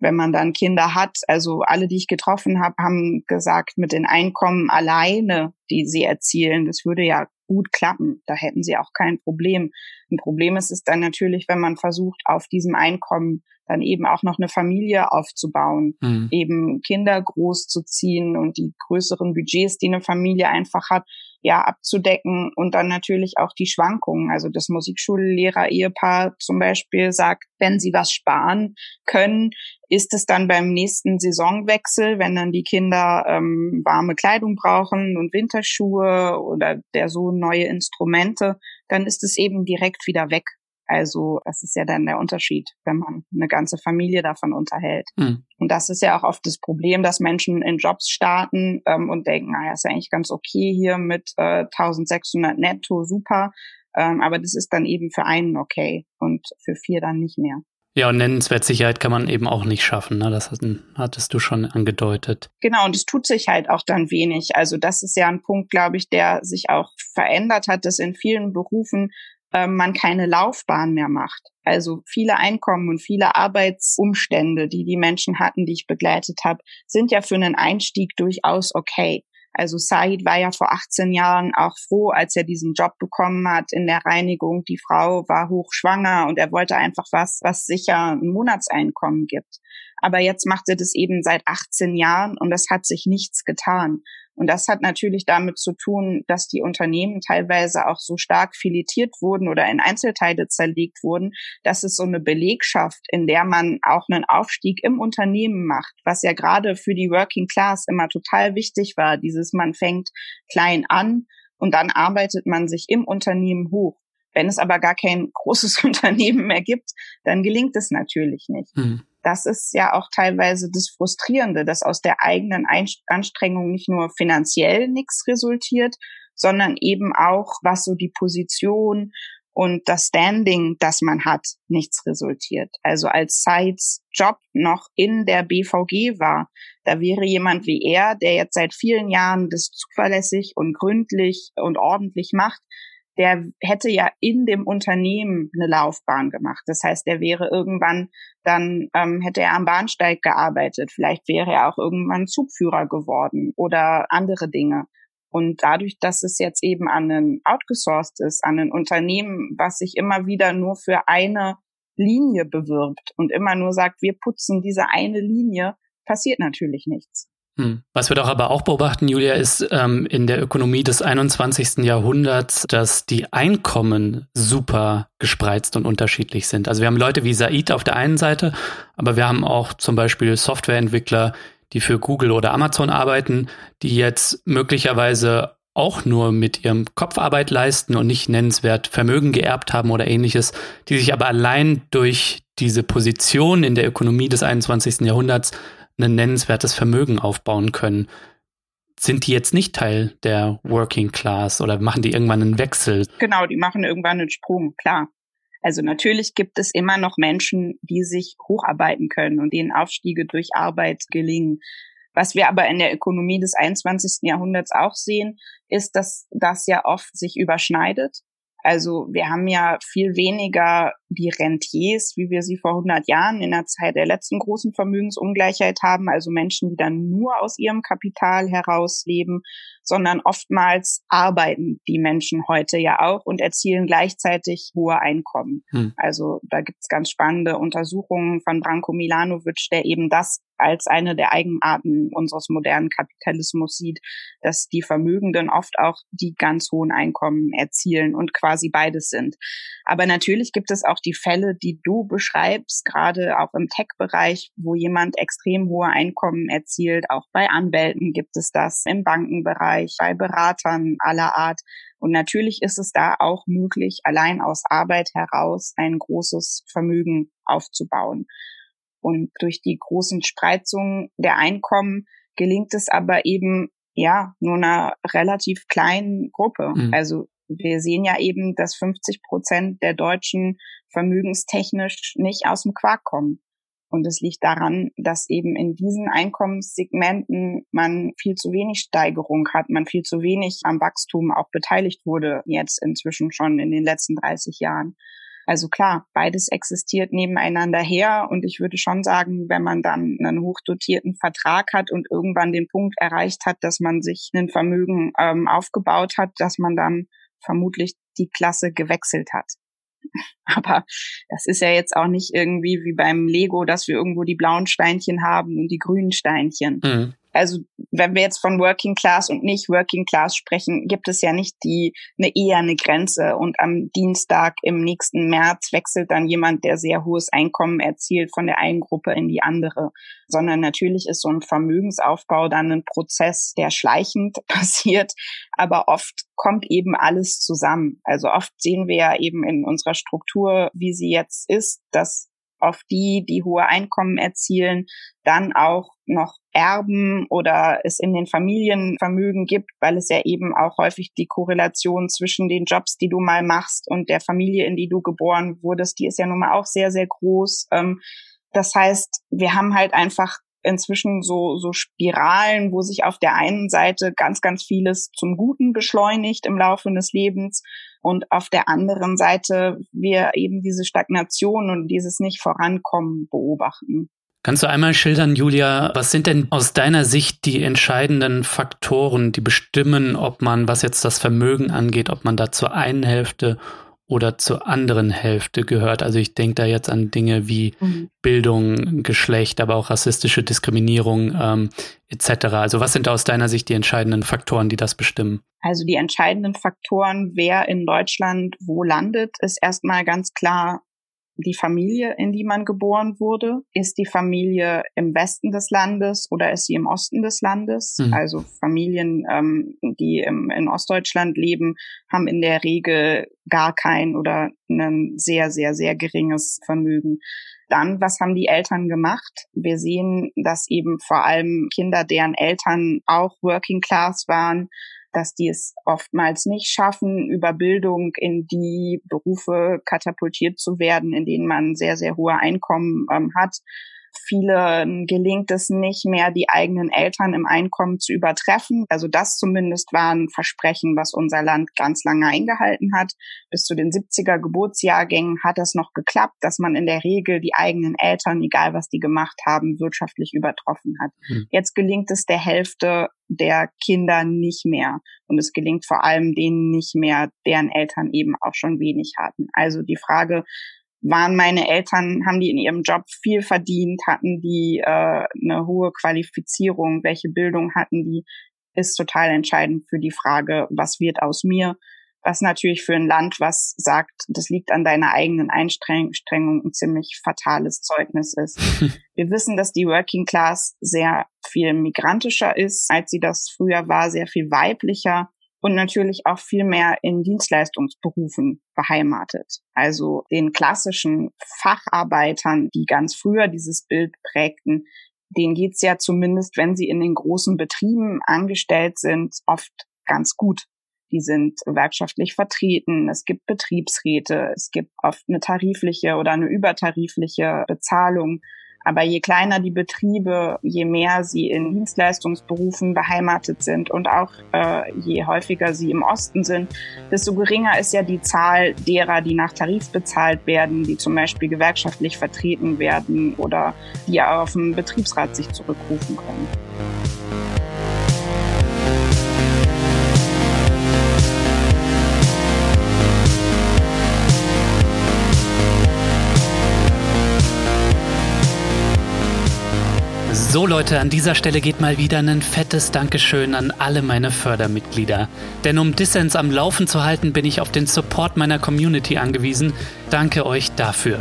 wenn man dann Kinder hat. Also alle, die ich getroffen habe, haben gesagt, mit den Einkommen alleine, die sie erzielen, das würde ja gut klappen. Da hätten sie auch kein Problem. Ein Problem ist es dann natürlich, wenn man versucht, auf diesem Einkommen dann eben auch noch eine Familie aufzubauen, mhm. eben Kinder großzuziehen und die größeren Budgets, die eine Familie einfach hat, ja, abzudecken und dann natürlich auch die Schwankungen. Also das Musikschullehrer-Ehepaar zum Beispiel sagt, wenn sie was sparen können, ist es dann beim nächsten Saisonwechsel, wenn dann die Kinder ähm, warme Kleidung brauchen und Winterschuhe oder der Sohn neue Instrumente, dann ist es eben direkt wieder weg. Also das ist ja dann der Unterschied, wenn man eine ganze Familie davon unterhält. Mhm. Und das ist ja auch oft das Problem, dass Menschen in Jobs starten ähm, und denken, naja, ist ja eigentlich ganz okay hier mit äh, 1600 netto, super. Ähm, aber das ist dann eben für einen okay und für vier dann nicht mehr. Ja, und nennenswert Sicherheit kann man eben auch nicht schaffen. Ne? Das hattest du schon angedeutet. Genau, und es tut sich halt auch dann wenig. Also das ist ja ein Punkt, glaube ich, der sich auch verändert hat, dass in vielen Berufen man keine Laufbahn mehr macht. Also viele Einkommen und viele Arbeitsumstände, die die Menschen hatten, die ich begleitet habe, sind ja für einen Einstieg durchaus okay. Also Said war ja vor 18 Jahren auch froh, als er diesen Job bekommen hat in der Reinigung. Die Frau war hochschwanger und er wollte einfach was, was sicher ein Monatseinkommen gibt. Aber jetzt macht er das eben seit 18 Jahren und es hat sich nichts getan. Und das hat natürlich damit zu tun, dass die Unternehmen teilweise auch so stark filetiert wurden oder in Einzelteile zerlegt wurden, dass es so eine Belegschaft, in der man auch einen Aufstieg im Unternehmen macht, was ja gerade für die Working Class immer total wichtig war. Dieses man fängt klein an und dann arbeitet man sich im Unternehmen hoch. Wenn es aber gar kein *laughs* großes Unternehmen mehr gibt, dann gelingt es natürlich nicht. Mhm. Das ist ja auch teilweise das Frustrierende, dass aus der eigenen Anstrengung nicht nur finanziell nichts resultiert, sondern eben auch, was so die Position und das Standing, das man hat, nichts resultiert. Also als Sides Job noch in der BVG war, da wäre jemand wie er, der jetzt seit vielen Jahren das zuverlässig und gründlich und ordentlich macht, der hätte ja in dem Unternehmen eine Laufbahn gemacht. Das heißt, der wäre irgendwann dann ähm, hätte er am Bahnsteig gearbeitet. Vielleicht wäre er auch irgendwann Zugführer geworden oder andere Dinge. Und dadurch, dass es jetzt eben an ein outgesourced ist, an ein Unternehmen, was sich immer wieder nur für eine Linie bewirbt und immer nur sagt, wir putzen diese eine Linie, passiert natürlich nichts. Hm. Was wir doch aber auch beobachten, Julia, ist ähm, in der Ökonomie des 21. Jahrhunderts, dass die Einkommen super gespreizt und unterschiedlich sind. Also wir haben Leute wie Said auf der einen Seite, aber wir haben auch zum Beispiel Softwareentwickler, die für Google oder Amazon arbeiten, die jetzt möglicherweise auch nur mit ihrem Kopf Arbeit leisten und nicht nennenswert Vermögen geerbt haben oder ähnliches, die sich aber allein durch diese Position in der Ökonomie des 21. Jahrhunderts ein nennenswertes Vermögen aufbauen können. Sind die jetzt nicht Teil der Working Class oder machen die irgendwann einen Wechsel? Genau, die machen irgendwann einen Sprung, klar. Also natürlich gibt es immer noch Menschen, die sich hocharbeiten können und denen Aufstiege durch Arbeit gelingen. Was wir aber in der Ökonomie des 21. Jahrhunderts auch sehen, ist, dass das ja oft sich überschneidet. Also wir haben ja viel weniger die Rentiers, wie wir sie vor 100 Jahren in der Zeit der letzten großen Vermögensungleichheit haben, also Menschen, die dann nur aus ihrem Kapital heraus leben, sondern oftmals arbeiten die Menschen heute ja auch und erzielen gleichzeitig hohe Einkommen. Hm. Also da gibt's ganz spannende Untersuchungen von Branko Milanovic, der eben das als eine der Eigenarten unseres modernen Kapitalismus sieht, dass die Vermögenden oft auch die ganz hohen Einkommen erzielen und quasi beides sind. Aber natürlich gibt es auch die Fälle, die du beschreibst, gerade auch im Tech-Bereich, wo jemand extrem hohe Einkommen erzielt. Auch bei Anwälten gibt es das, im Bankenbereich, bei Beratern aller Art. Und natürlich ist es da auch möglich, allein aus Arbeit heraus ein großes Vermögen aufzubauen. Und durch die großen Spreizungen der Einkommen gelingt es aber eben ja nur einer relativ kleinen Gruppe. Mhm. Also wir sehen ja eben, dass 50 Prozent der Deutschen vermögenstechnisch nicht aus dem Quark kommen. Und es liegt daran, dass eben in diesen Einkommenssegmenten man viel zu wenig Steigerung hat, man viel zu wenig am Wachstum auch beteiligt wurde, jetzt inzwischen schon in den letzten 30 Jahren. Also klar, beides existiert nebeneinander her und ich würde schon sagen, wenn man dann einen hochdotierten Vertrag hat und irgendwann den Punkt erreicht hat, dass man sich ein Vermögen ähm, aufgebaut hat, dass man dann vermutlich die Klasse gewechselt hat. *laughs* Aber das ist ja jetzt auch nicht irgendwie wie beim Lego, dass wir irgendwo die blauen Steinchen haben und die grünen Steinchen. Mhm also wenn wir jetzt von Working Class und nicht Working Class sprechen, gibt es ja nicht die eine eher eine Grenze. Und am Dienstag im nächsten März wechselt dann jemand, der sehr hohes Einkommen erzielt von der einen Gruppe in die andere, sondern natürlich ist so ein Vermögensaufbau dann ein Prozess, der schleichend *laughs* passiert, aber oft kommt eben alles zusammen. Also oft sehen wir ja eben in unserer Struktur, wie sie jetzt ist, dass auf die, die hohe Einkommen erzielen, dann auch noch erben oder es in den Familienvermögen gibt, weil es ja eben auch häufig die Korrelation zwischen den Jobs, die du mal machst und der Familie, in die du geboren wurdest, die ist ja nun mal auch sehr, sehr groß. Ähm, das heißt, wir haben halt einfach inzwischen so, so Spiralen, wo sich auf der einen Seite ganz, ganz vieles zum Guten beschleunigt im Laufe des Lebens und auf der anderen Seite wir eben diese Stagnation und dieses nicht vorankommen beobachten. Kannst du einmal schildern, Julia, was sind denn aus deiner Sicht die entscheidenden Faktoren, die bestimmen, ob man, was jetzt das Vermögen angeht, ob man da zur einen Hälfte oder zur anderen Hälfte gehört. Also ich denke da jetzt an Dinge wie mhm. Bildung, Geschlecht, aber auch rassistische Diskriminierung ähm, etc. Also was sind aus deiner Sicht die entscheidenden Faktoren, die das bestimmen? Also die entscheidenden Faktoren, wer in Deutschland wo landet, ist erstmal ganz klar die Familie, in die man geboren wurde. Ist die Familie im Westen des Landes oder ist sie im Osten des Landes? Mhm. Also Familien, ähm, die im, in Ostdeutschland leben, haben in der Regel gar kein oder ein sehr, sehr, sehr geringes Vermögen. Dann, was haben die Eltern gemacht? Wir sehen, dass eben vor allem Kinder, deren Eltern auch Working Class waren, dass die es oftmals nicht schaffen, über Bildung in die Berufe katapultiert zu werden, in denen man sehr, sehr hohe Einkommen ähm, hat. Vielen gelingt es nicht mehr, die eigenen Eltern im Einkommen zu übertreffen. Also das zumindest war ein Versprechen, was unser Land ganz lange eingehalten hat. Bis zu den 70er Geburtsjahrgängen hat es noch geklappt, dass man in der Regel die eigenen Eltern, egal was die gemacht haben, wirtschaftlich übertroffen hat. Mhm. Jetzt gelingt es der Hälfte der Kinder nicht mehr. Und es gelingt vor allem denen nicht mehr, deren Eltern eben auch schon wenig hatten. Also die Frage, waren meine Eltern, haben die in ihrem Job viel verdient, hatten die äh, eine hohe Qualifizierung, welche Bildung hatten die, ist total entscheidend für die Frage, was wird aus mir, was natürlich für ein Land, was sagt, das liegt an deiner eigenen Einstrengung, ein ziemlich fatales Zeugnis ist. *laughs* Wir wissen, dass die Working Class sehr viel migrantischer ist, als sie das früher war, sehr viel weiblicher und natürlich auch viel mehr in Dienstleistungsberufen beheimatet. Also den klassischen Facharbeitern, die ganz früher dieses Bild prägten, denen geht's ja zumindest, wenn sie in den großen Betrieben angestellt sind, oft ganz gut. Die sind wirtschaftlich vertreten, es gibt Betriebsräte, es gibt oft eine tarifliche oder eine übertarifliche Bezahlung. Aber je kleiner die Betriebe, je mehr sie in Dienstleistungsberufen beheimatet sind und auch äh, je häufiger sie im Osten sind, desto geringer ist ja die Zahl derer, die nach Tarif bezahlt werden, die zum Beispiel gewerkschaftlich vertreten werden oder die auf den Betriebsrat sich zurückrufen können. So Leute, an dieser Stelle geht mal wieder ein fettes Dankeschön an alle meine Fördermitglieder. Denn um Dissens am Laufen zu halten, bin ich auf den Support meiner Community angewiesen. Danke euch dafür.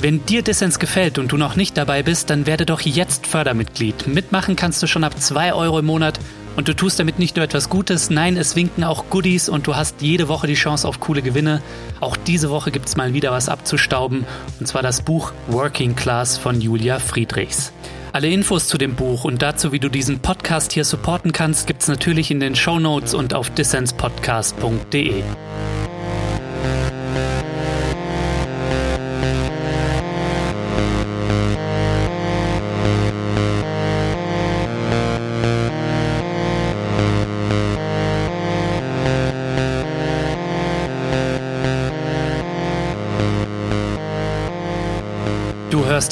Wenn dir Dissens gefällt und du noch nicht dabei bist, dann werde doch jetzt Fördermitglied. Mitmachen kannst du schon ab 2 Euro im Monat und du tust damit nicht nur etwas Gutes, nein, es winken auch Goodies und du hast jede Woche die Chance auf coole Gewinne. Auch diese Woche gibt es mal wieder was abzustauben und zwar das Buch Working Class von Julia Friedrichs. Alle Infos zu dem Buch und dazu, wie du diesen Podcast hier supporten kannst, gibt's natürlich in den Show Notes und auf dissenspodcast.de.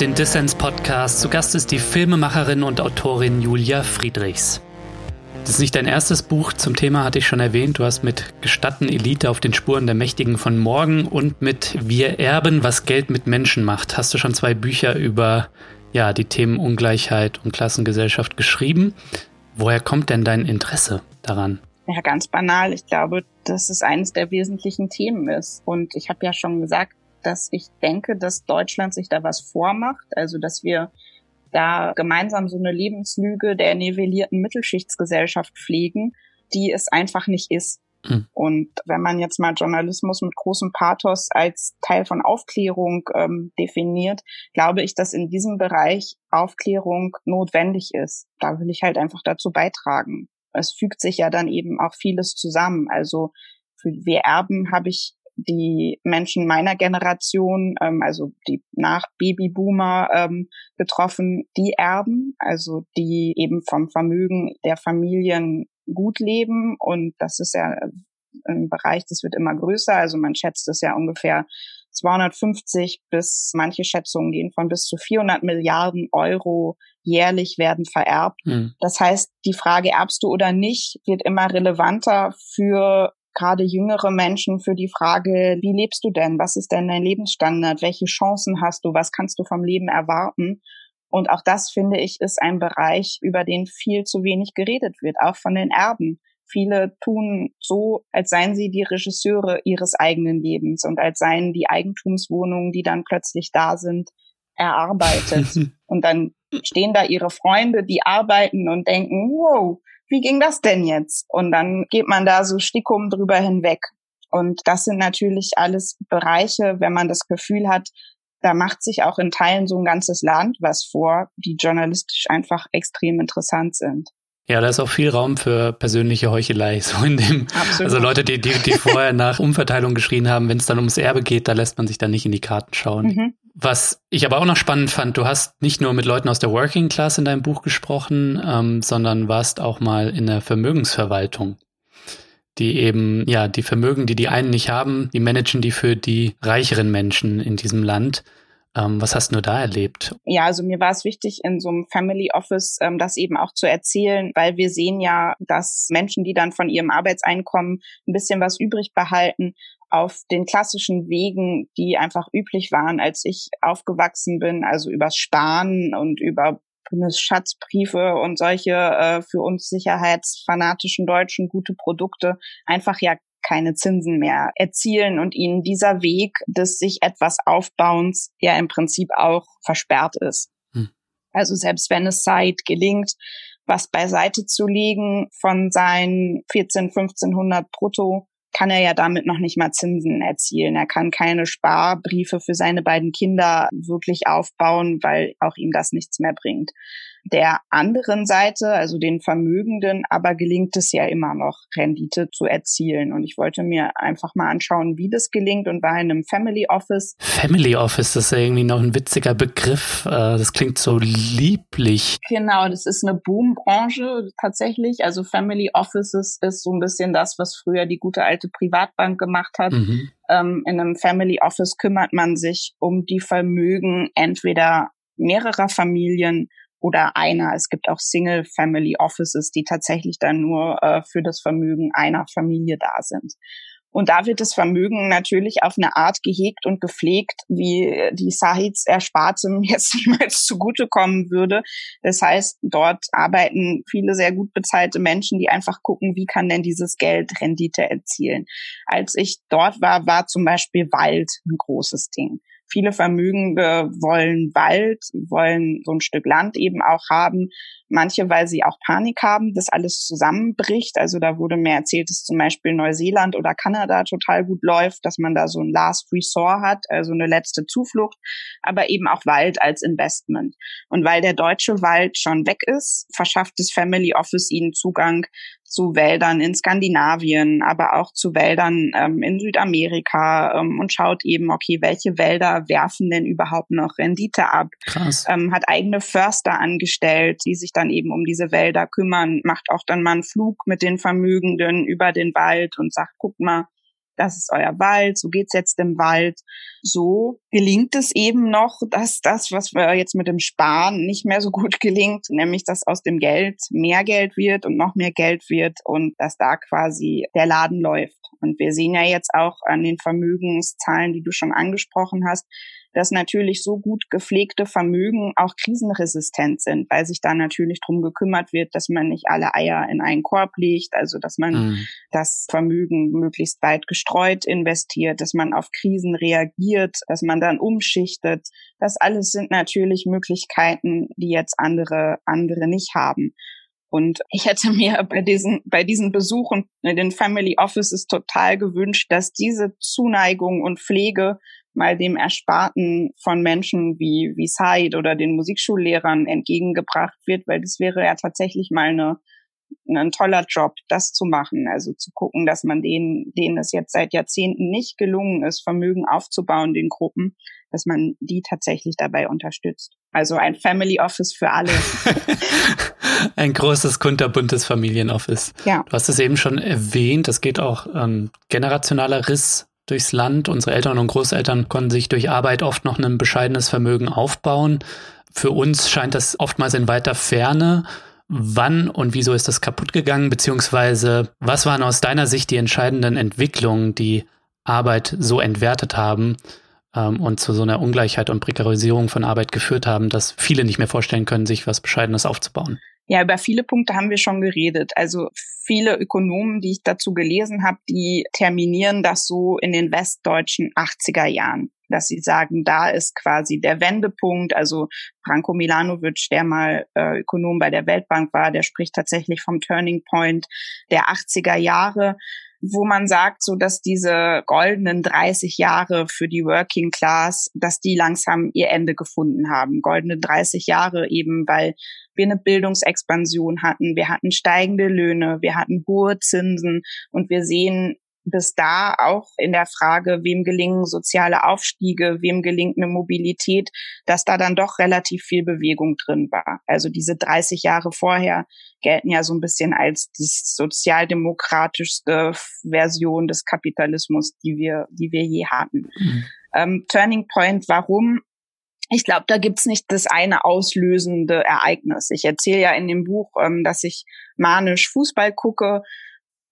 den Dissens Podcast. Zu Gast ist die Filmemacherin und Autorin Julia Friedrichs. Das ist nicht dein erstes Buch zum Thema, hatte ich schon erwähnt. Du hast mit Gestatten Elite auf den Spuren der Mächtigen von morgen und mit Wir erben, was Geld mit Menschen macht. Hast du schon zwei Bücher über ja, die Themen Ungleichheit und Klassengesellschaft geschrieben. Woher kommt denn dein Interesse daran? Ja, ganz banal. Ich glaube, dass es eines der wesentlichen Themen ist. Und ich habe ja schon gesagt, dass ich denke, dass Deutschland sich da was vormacht, also dass wir da gemeinsam so eine Lebenslüge der nivellierten Mittelschichtsgesellschaft pflegen, die es einfach nicht ist. Mhm. Und wenn man jetzt mal Journalismus mit großem Pathos als Teil von Aufklärung ähm, definiert, glaube ich, dass in diesem Bereich Aufklärung notwendig ist. Da will ich halt einfach dazu beitragen. Es fügt sich ja dann eben auch vieles zusammen. Also für Wir Erben habe ich die Menschen meiner Generation, ähm, also die nach Babyboomer ähm, betroffen, die erben, also die eben vom Vermögen der Familien gut leben. Und das ist ja ein Bereich, das wird immer größer. Also man schätzt es ja ungefähr 250 bis manche Schätzungen gehen von bis zu 400 Milliarden Euro jährlich werden vererbt. Mhm. Das heißt, die Frage, erbst du oder nicht, wird immer relevanter für gerade jüngere Menschen für die Frage, wie lebst du denn? Was ist denn dein Lebensstandard? Welche Chancen hast du? Was kannst du vom Leben erwarten? Und auch das, finde ich, ist ein Bereich, über den viel zu wenig geredet wird, auch von den Erben. Viele tun so, als seien sie die Regisseure ihres eigenen Lebens und als seien die Eigentumswohnungen, die dann plötzlich da sind, erarbeitet. *laughs* und dann stehen da ihre Freunde, die arbeiten und denken, wow, wie ging das denn jetzt? Und dann geht man da so stickum drüber hinweg. Und das sind natürlich alles Bereiche, wenn man das Gefühl hat, da macht sich auch in Teilen so ein ganzes Land was vor, die journalistisch einfach extrem interessant sind. Ja, da ist auch viel Raum für persönliche Heuchelei. *laughs* So in dem, Absolut. also Leute, die, die, die vorher nach Umverteilung geschrien haben, wenn es dann ums Erbe geht, da lässt man sich dann nicht in die Karten schauen. Mhm. Was ich aber auch noch spannend fand, du hast nicht nur mit Leuten aus der Working Class in deinem Buch gesprochen, ähm, sondern warst auch mal in der Vermögensverwaltung die eben, ja, die Vermögen, die die einen nicht haben, die managen die für die reicheren Menschen in diesem Land. Ähm, was hast du da erlebt? Ja, also mir war es wichtig, in so einem Family Office ähm, das eben auch zu erzählen, weil wir sehen ja, dass Menschen, die dann von ihrem Arbeitseinkommen ein bisschen was übrig behalten, auf den klassischen Wegen, die einfach üblich waren, als ich aufgewachsen bin, also übers Sparen und über Bundesschatzbriefe und solche äh, für uns sicherheitsfanatischen Deutschen gute Produkte einfach ja keine Zinsen mehr erzielen und ihnen dieser Weg des sich etwas Aufbauens ja im Prinzip auch versperrt ist. Hm. Also selbst wenn es Zeit gelingt, was beiseite zu legen von seinen 14, 1500 brutto, kann er ja damit noch nicht mal Zinsen erzielen. Er kann keine Sparbriefe für seine beiden Kinder wirklich aufbauen, weil auch ihm das nichts mehr bringt. Der anderen Seite, also den Vermögenden, aber gelingt es ja immer noch, Rendite zu erzielen. Und ich wollte mir einfach mal anschauen, wie das gelingt und war in einem Family Office. Family Office, das ist ja irgendwie noch ein witziger Begriff. Äh, das klingt so lieblich. Genau, das ist eine Boombranche tatsächlich. Also Family Offices ist so ein bisschen das, was früher die gute alte Privatbank gemacht hat. Mhm. Ähm, in einem Family Office kümmert man sich um die Vermögen entweder mehrerer Familien oder einer. Es gibt auch Single Family Offices, die tatsächlich dann nur äh, für das Vermögen einer Familie da sind. Und da wird das Vermögen natürlich auf eine Art gehegt und gepflegt, wie die Sahids Erspartem *laughs* jetzt niemals zugutekommen würde. Das heißt, dort arbeiten viele sehr gut bezahlte Menschen, die einfach gucken, wie kann denn dieses Geld Rendite erzielen. Als ich dort war, war zum Beispiel Wald ein großes Ding. Viele Vermögende wollen Wald, wollen so ein Stück Land eben auch haben. Manche, weil sie auch Panik haben, dass alles zusammenbricht. Also da wurde mir erzählt, dass zum Beispiel Neuseeland oder Kanada total gut läuft, dass man da so ein Last Resort hat, also eine letzte Zuflucht, aber eben auch Wald als Investment. Und weil der deutsche Wald schon weg ist, verschafft das Family Office ihnen Zugang zu Wäldern in Skandinavien, aber auch zu Wäldern ähm, in Südamerika ähm, und schaut eben, okay, welche Wälder werfen denn überhaupt noch Rendite ab? Krass. Ähm, hat eigene Förster angestellt, die sich dann eben um diese Wälder kümmern, macht auch dann mal einen Flug mit den Vermögenden über den Wald und sagt, guck mal, das ist euer Wald, so geht's jetzt im Wald. So gelingt es eben noch, dass das, was wir jetzt mit dem Sparen nicht mehr so gut *laughs* gelingt, nämlich dass aus dem Geld mehr Geld wird und noch mehr Geld wird und dass da quasi der Laden läuft. Und wir sehen ja jetzt auch an den Vermögenszahlen, die du schon angesprochen hast, dass natürlich so gut gepflegte Vermögen auch krisenresistent sind, weil sich da natürlich drum gekümmert wird, dass man nicht alle Eier in einen Korb legt, also dass man mhm. das Vermögen möglichst weit gestreut investiert, dass man auf Krisen reagiert, dass man dann umschichtet. Das alles sind natürlich Möglichkeiten, die jetzt andere, andere nicht haben. Und ich hätte *laughs* mir bei diesen, bei diesen Besuchen in den Family Offices total gewünscht, dass diese Zuneigung und Pflege mal dem Ersparten von Menschen wie, wie Said oder den Musikschullehrern entgegengebracht wird, weil das wäre ja tatsächlich mal eine, ein toller Job, das zu machen. Also zu gucken, dass man denen, denen es jetzt seit Jahrzehnten nicht gelungen ist, Vermögen aufzubauen, den Gruppen, dass man die tatsächlich dabei unterstützt. Also ein Family Office für alle. *laughs* ein großes, kunterbuntes Familienoffice. Ja. Du hast es eben schon erwähnt, es geht auch ähm, generationaler Riss durchs Land. Unsere Eltern und Großeltern konnten sich durch Arbeit oft noch ein bescheidenes Vermögen aufbauen. Für uns scheint das oftmals in weiter Ferne. Wann und wieso ist das kaputt gegangen? Beziehungsweise was waren aus deiner Sicht die entscheidenden Entwicklungen, die Arbeit so entwertet haben ähm, und zu so einer Ungleichheit und Prekarisierung von Arbeit geführt haben, dass viele nicht mehr vorstellen können, sich was Bescheidenes aufzubauen? Ja, über viele Punkte haben wir schon geredet. Also viele Ökonomen, die ich dazu gelesen habe, die terminieren das so in den westdeutschen 80er Jahren dass sie sagen, da ist quasi der Wendepunkt. Also Branko Milanovic, der mal äh, Ökonom bei der Weltbank war, der spricht tatsächlich vom Turning Point der 80er Jahre wo man sagt, so dass diese goldenen 30 Jahre für die Working Class, dass die langsam ihr Ende gefunden haben. Goldene 30 Jahre eben, weil wir eine Bildungsexpansion hatten, wir hatten steigende Löhne, wir hatten hohe Zinsen und wir sehen bis da auch in der Frage, wem gelingen soziale Aufstiege, wem gelingt eine Mobilität, dass da dann doch relativ viel Bewegung drin war. Also diese 30 Jahre vorher gelten ja so ein bisschen als die sozialdemokratischste Version des Kapitalismus, die wir, die wir je hatten. Mhm. Ähm, Turning Point, warum? Ich glaube, da gibt's nicht das eine auslösende Ereignis. Ich erzähle ja in dem Buch, ähm, dass ich manisch Fußball gucke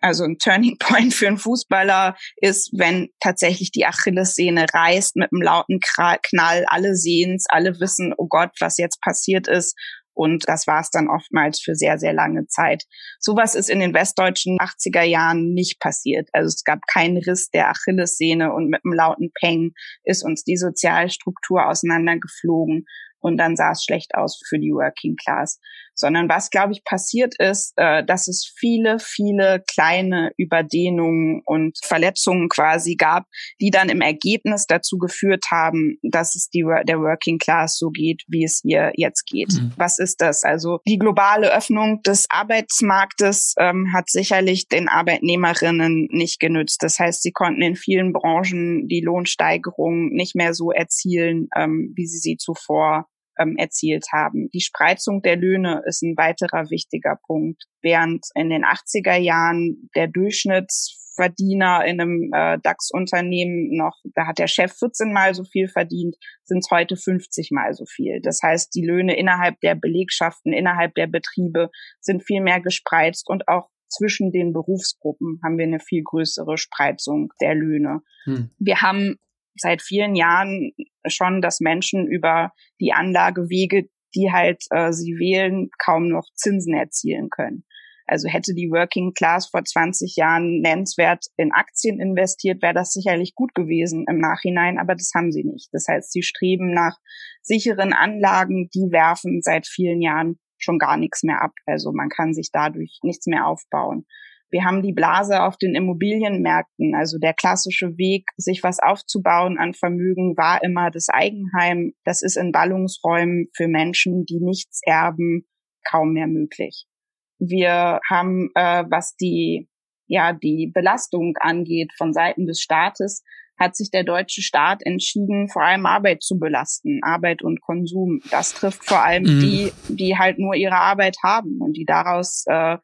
also ein Turning *laughs* Point für einen Fußballer ist, wenn tatsächlich die Achillessehne reißt mit einem lauten Knall. Alle sehen's, alle wissen, oh Gott, was jetzt passiert ist. Und das war es dann oftmals für sehr, sehr lange Zeit. Sowas ist in den westdeutschen 80er Jahren nicht passiert. Also es gab keinen Riss der Achillessehne und mit einem lauten Peng ist uns die Sozialstruktur auseinandergeflogen und dann sah es schlecht aus für die Working Class. Sondern was, glaube ich, passiert ist, äh, dass es viele, viele kleine Überdehnungen und Verletzungen quasi gab, die dann im Ergebnis dazu geführt haben, dass es die, der Working Class so geht, wie es ihr jetzt geht. Mhm. Was ist das? Also die globale Öffnung des Arbeitsmarktes ähm, hat sicherlich den Arbeitnehmerinnen nicht genützt. Das heißt, sie konnten in vielen Branchen die Lohnsteigerung nicht mehr so erzielen, ähm, wie sie sie zuvor ähm, erzielt haben. Die Spreizung der Löhne ist ein weiterer wichtiger Punkt. Während in den 80er Jahren der Durchschnittsverdiener in einem äh, DAX-Unternehmen noch, da hat der Chef 14 mal so viel verdient, sind es heute 50 mal so viel. Das heißt, die Löhne innerhalb der Belegschaften, innerhalb der Betriebe sind viel mehr gespreizt und auch zwischen den Berufsgruppen haben wir eine viel größere Spreizung der Löhne. Hm. Wir haben seit vielen Jahren schon, dass Menschen über die Anlagewege, die halt äh, sie wählen, kaum noch Zinsen erzielen können. Also hätte die Working Class vor 20 Jahren nennenswert in Aktien investiert, wäre das sicherlich gut gewesen im Nachhinein, aber das haben sie nicht. Das heißt, sie streben nach sicheren Anlagen, die werfen seit vielen Jahren schon gar nichts mehr ab. Also man kann sich dadurch nichts mehr aufbauen. Wir haben die Blase auf den Immobilienmärkten. Also der klassische Weg, sich was aufzubauen an Vermögen, war immer das Eigenheim. Das ist in Ballungsräumen für Menschen, die nichts erben, kaum mehr möglich. Wir haben, äh, was die, ja, die Belastung angeht von Seiten des Staates, hat sich der deutsche Staat entschieden, vor allem Arbeit zu belasten, Arbeit und Konsum. Das trifft vor allem mhm. die, die halt nur ihre Arbeit haben und die daraus äh,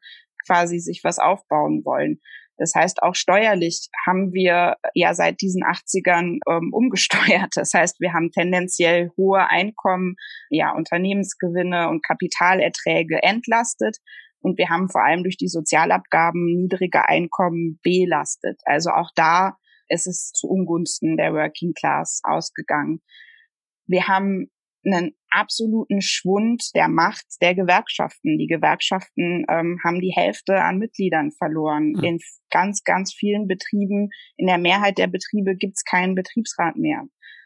quasi sich was aufbauen wollen. Das heißt, auch steuerlich haben wir ja seit diesen 80ern ähm, umgesteuert. Das heißt, wir haben tendenziell hohe Einkommen, ja, Unternehmensgewinne und Kapitalerträge entlastet. Und wir haben vor allem durch die Sozialabgaben niedrige Einkommen belastet. Also auch da ist es zu Ungunsten der Working Class ausgegangen. Wir haben einen absoluten Schwund der Macht der Gewerkschaften. Die Gewerkschaften ähm, haben die Hälfte an Mitgliedern verloren. Mhm. In ganz, ganz vielen Betrieben, in der Mehrheit der Betriebe gibt es keinen Betriebsrat mehr.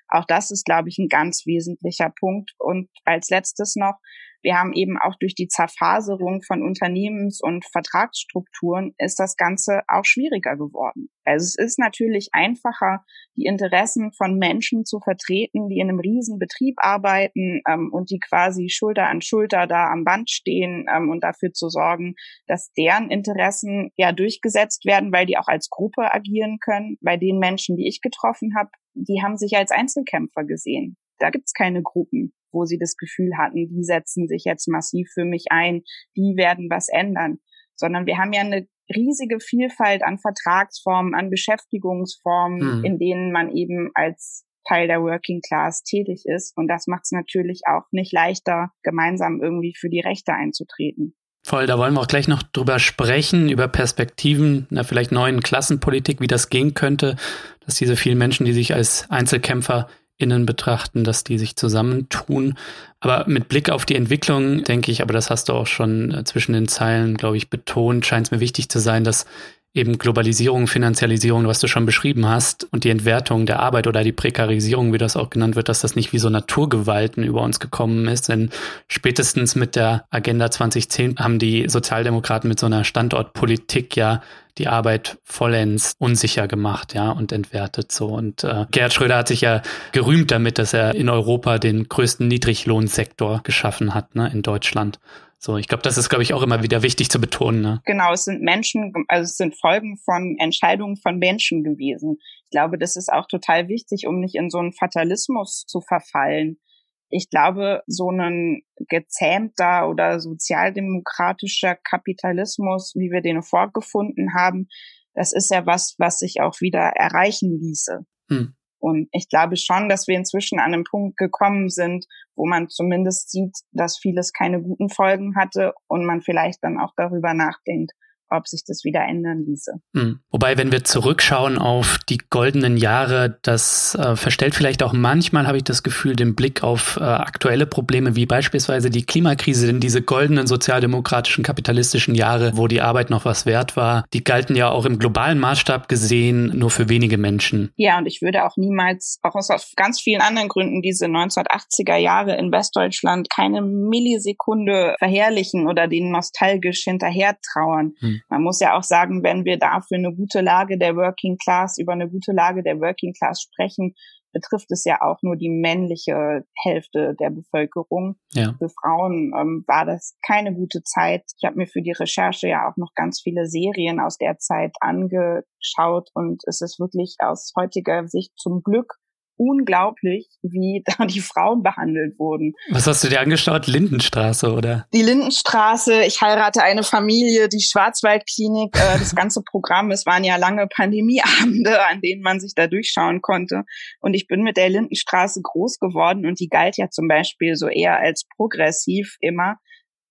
Auch das ist, glaube ich, ein ganz wesentlicher Punkt. Und als letztes noch, wir haben eben auch durch die Zerfaserung von Unternehmens- und Vertragsstrukturen ist das Ganze auch schwieriger geworden. Also es ist natürlich einfacher, die Interessen von Menschen zu vertreten, die in einem riesen Betrieb arbeiten ähm, und die quasi Schulter an Schulter da am Band stehen ähm, und dafür zu sorgen, dass deren Interessen ja durchgesetzt werden, weil die auch als Gruppe agieren können. Bei den Menschen, die ich getroffen habe, die haben sich als Einzelkämpfer gesehen. Da gibt's keine Gruppen wo sie das Gefühl hatten, die setzen sich jetzt massiv für mich ein, die werden was ändern, sondern wir haben ja eine riesige Vielfalt an Vertragsformen, an Beschäftigungsformen, mhm. in denen man eben als Teil der Working Class tätig ist. Und das macht es natürlich auch nicht leichter, gemeinsam irgendwie für die Rechte einzutreten. Voll, da wollen wir auch gleich noch drüber sprechen, über Perspektiven einer vielleicht neuen Klassenpolitik, wie das gehen könnte, dass diese vielen Menschen, die sich als Einzelkämpfer innen betrachten, dass die sich zusammentun. Aber mit Blick auf die Entwicklung denke ich, aber das hast du auch schon äh, zwischen den Zeilen, glaube ich, betont, scheint es mir wichtig zu sein, dass eben Globalisierung, Finanzialisierung, was du schon beschrieben hast, und die Entwertung der Arbeit oder die Prekarisierung, wie das auch genannt wird, dass das nicht wie so Naturgewalten über uns gekommen ist. Denn spätestens mit der Agenda 2010 haben die Sozialdemokraten mit so einer Standortpolitik ja die Arbeit vollends unsicher gemacht, ja, und entwertet so. Und äh, Gerhard Schröder hat sich ja gerühmt damit, dass er in Europa den größten Niedriglohnsektor geschaffen hat, ne, in Deutschland. So, ich glaube, das ist, glaube ich, auch immer wieder wichtig zu betonen. Ne? Genau, es sind Menschen, also es sind Folgen von Entscheidungen von Menschen gewesen. Ich glaube, das ist auch total wichtig, um nicht in so einen Fatalismus zu verfallen. Ich glaube, so ein gezähmter oder sozialdemokratischer Kapitalismus, wie wir den vorgefunden haben, das ist ja was, was sich auch wieder erreichen ließe. Hm. Und ich glaube schon, dass wir inzwischen an einem Punkt gekommen sind, wo man zumindest sieht, dass vieles keine guten Folgen hatte und man vielleicht dann auch darüber nachdenkt, ob sich das wieder ändern ließe. Hm. Wobei, wenn wir zurückschauen auf die goldenen Jahre, das äh, verstellt vielleicht auch manchmal, habe ich das Gefühl, den Blick auf äh, aktuelle Probleme wie beispielsweise die Klimakrise, denn diese goldenen sozialdemokratischen kapitalistischen Jahre, wo die Arbeit noch was wert war, die galten ja auch im globalen Maßstab gesehen nur für wenige Menschen. Ja, und ich würde auch niemals, auch aus ganz vielen anderen Gründen, diese 1980er Jahre in Westdeutschland keine Millisekunde verherrlichen oder denen nostalgisch hinterher trauern. Hm. Man muss ja auch sagen, wenn wir da für eine gute Lage der Working Class, über eine gute Lage der Working Class sprechen, betrifft es ja auch nur die männliche Hälfte der Bevölkerung. Ja. Für Frauen ähm, war das keine gute Zeit. Ich habe mir für die Recherche ja auch noch ganz viele Serien aus der Zeit angeschaut und es ist wirklich aus heutiger Sicht zum Glück unglaublich, wie *laughs* da die Frauen behandelt wurden. Was hast du dir angeschaut? Lindenstraße, oder? Die Lindenstraße, ich heirate eine Familie, die Schwarzwaldklinik, äh, das ganze Programm. Es waren ja lange Pandemieabende, an denen man sich da durchschauen konnte. Und ich bin mit der Lindenstraße groß geworden und die galt ja zum Beispiel so eher als progressiv immer.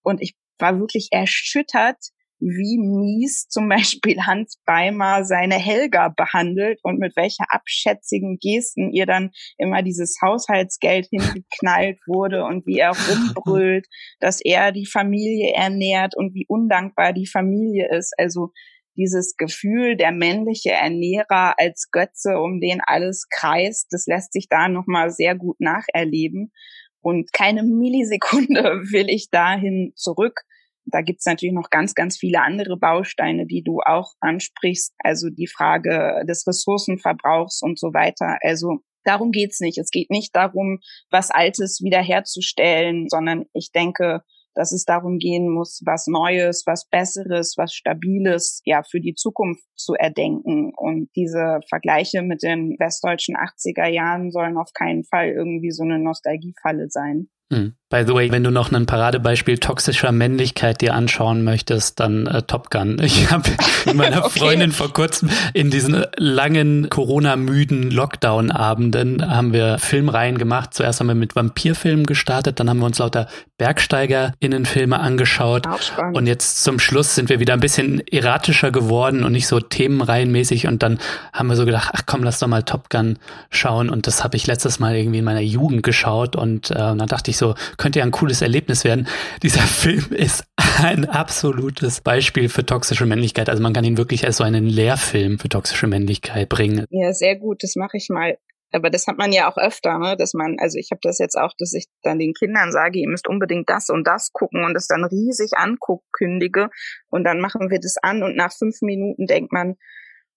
Und ich war wirklich erschüttert, wie mies *laughs* zum Beispiel Hans Beimer seine Helga behandelt und mit welcher abschätzigen Gesten ihr dann immer dieses Haushaltsgeld *laughs* hingeknallt wurde und wie er rumbrüllt, dass er die Familie ernährt und wie undankbar die Familie ist. Also dieses Gefühl, der männliche Ernährer als Götze, um den alles kreist, das lässt sich da nochmal sehr gut nacherleben. Und keine Millisekunde *laughs* will ich dahin zurück da gibt's natürlich noch ganz, ganz viele andere Bausteine, die du auch ansprichst. Also die Frage des Ressourcenverbrauchs und so weiter. Also darum geht's nicht. Es geht nicht darum, was Altes wiederherzustellen, sondern ich denke, dass es darum gehen muss, was Neues, was Besseres, was Stabiles, ja, für die Zukunft zu erdenken. Und diese Vergleiche mit den westdeutschen 80er Jahren sollen auf keinen Fall irgendwie so eine Nostalgiefalle sein. Hm. By the way, wenn du noch ein Paradebeispiel toxischer Männlichkeit dir anschauen möchtest, dann äh, Top Gun. *laughs* Ich habe mit meiner *laughs* okay. Freundin vor kurzem in diesen langen Corona-müden Lockdown-Abenden haben wir Filmreihen gemacht. Zuerst haben wir mit Vampirfilmen gestartet, dann haben wir uns lauter BergsteigerInnenfilme angeschaut. Und jetzt zum Schluss sind wir wieder ein bisschen erratischer geworden und nicht so themenreihenmäßig. Und dann haben wir so gedacht, ach komm, lass doch mal Top Gun schauen. Und das habe ich letztes Mal irgendwie in meiner Jugend geschaut. Und äh, dann dachte ich so, könnte ja ein cooles Erlebnis werden. Dieser *laughs* Film ist ein absolutes Beispiel für toxische Männlichkeit. Also man kann ihn wirklich als so einen Lehrfilm für toxische Männlichkeit bringen. Ja, sehr gut. Das mache ich mal. Aber das hat man ja auch öfter, ne? dass man, also ich habe das jetzt auch, dass ich dann den Kindern sage, ihr müsst unbedingt das und das gucken und es dann riesig anguckt, kündige und dann machen wir das an und nach fünf Minuten denkt man,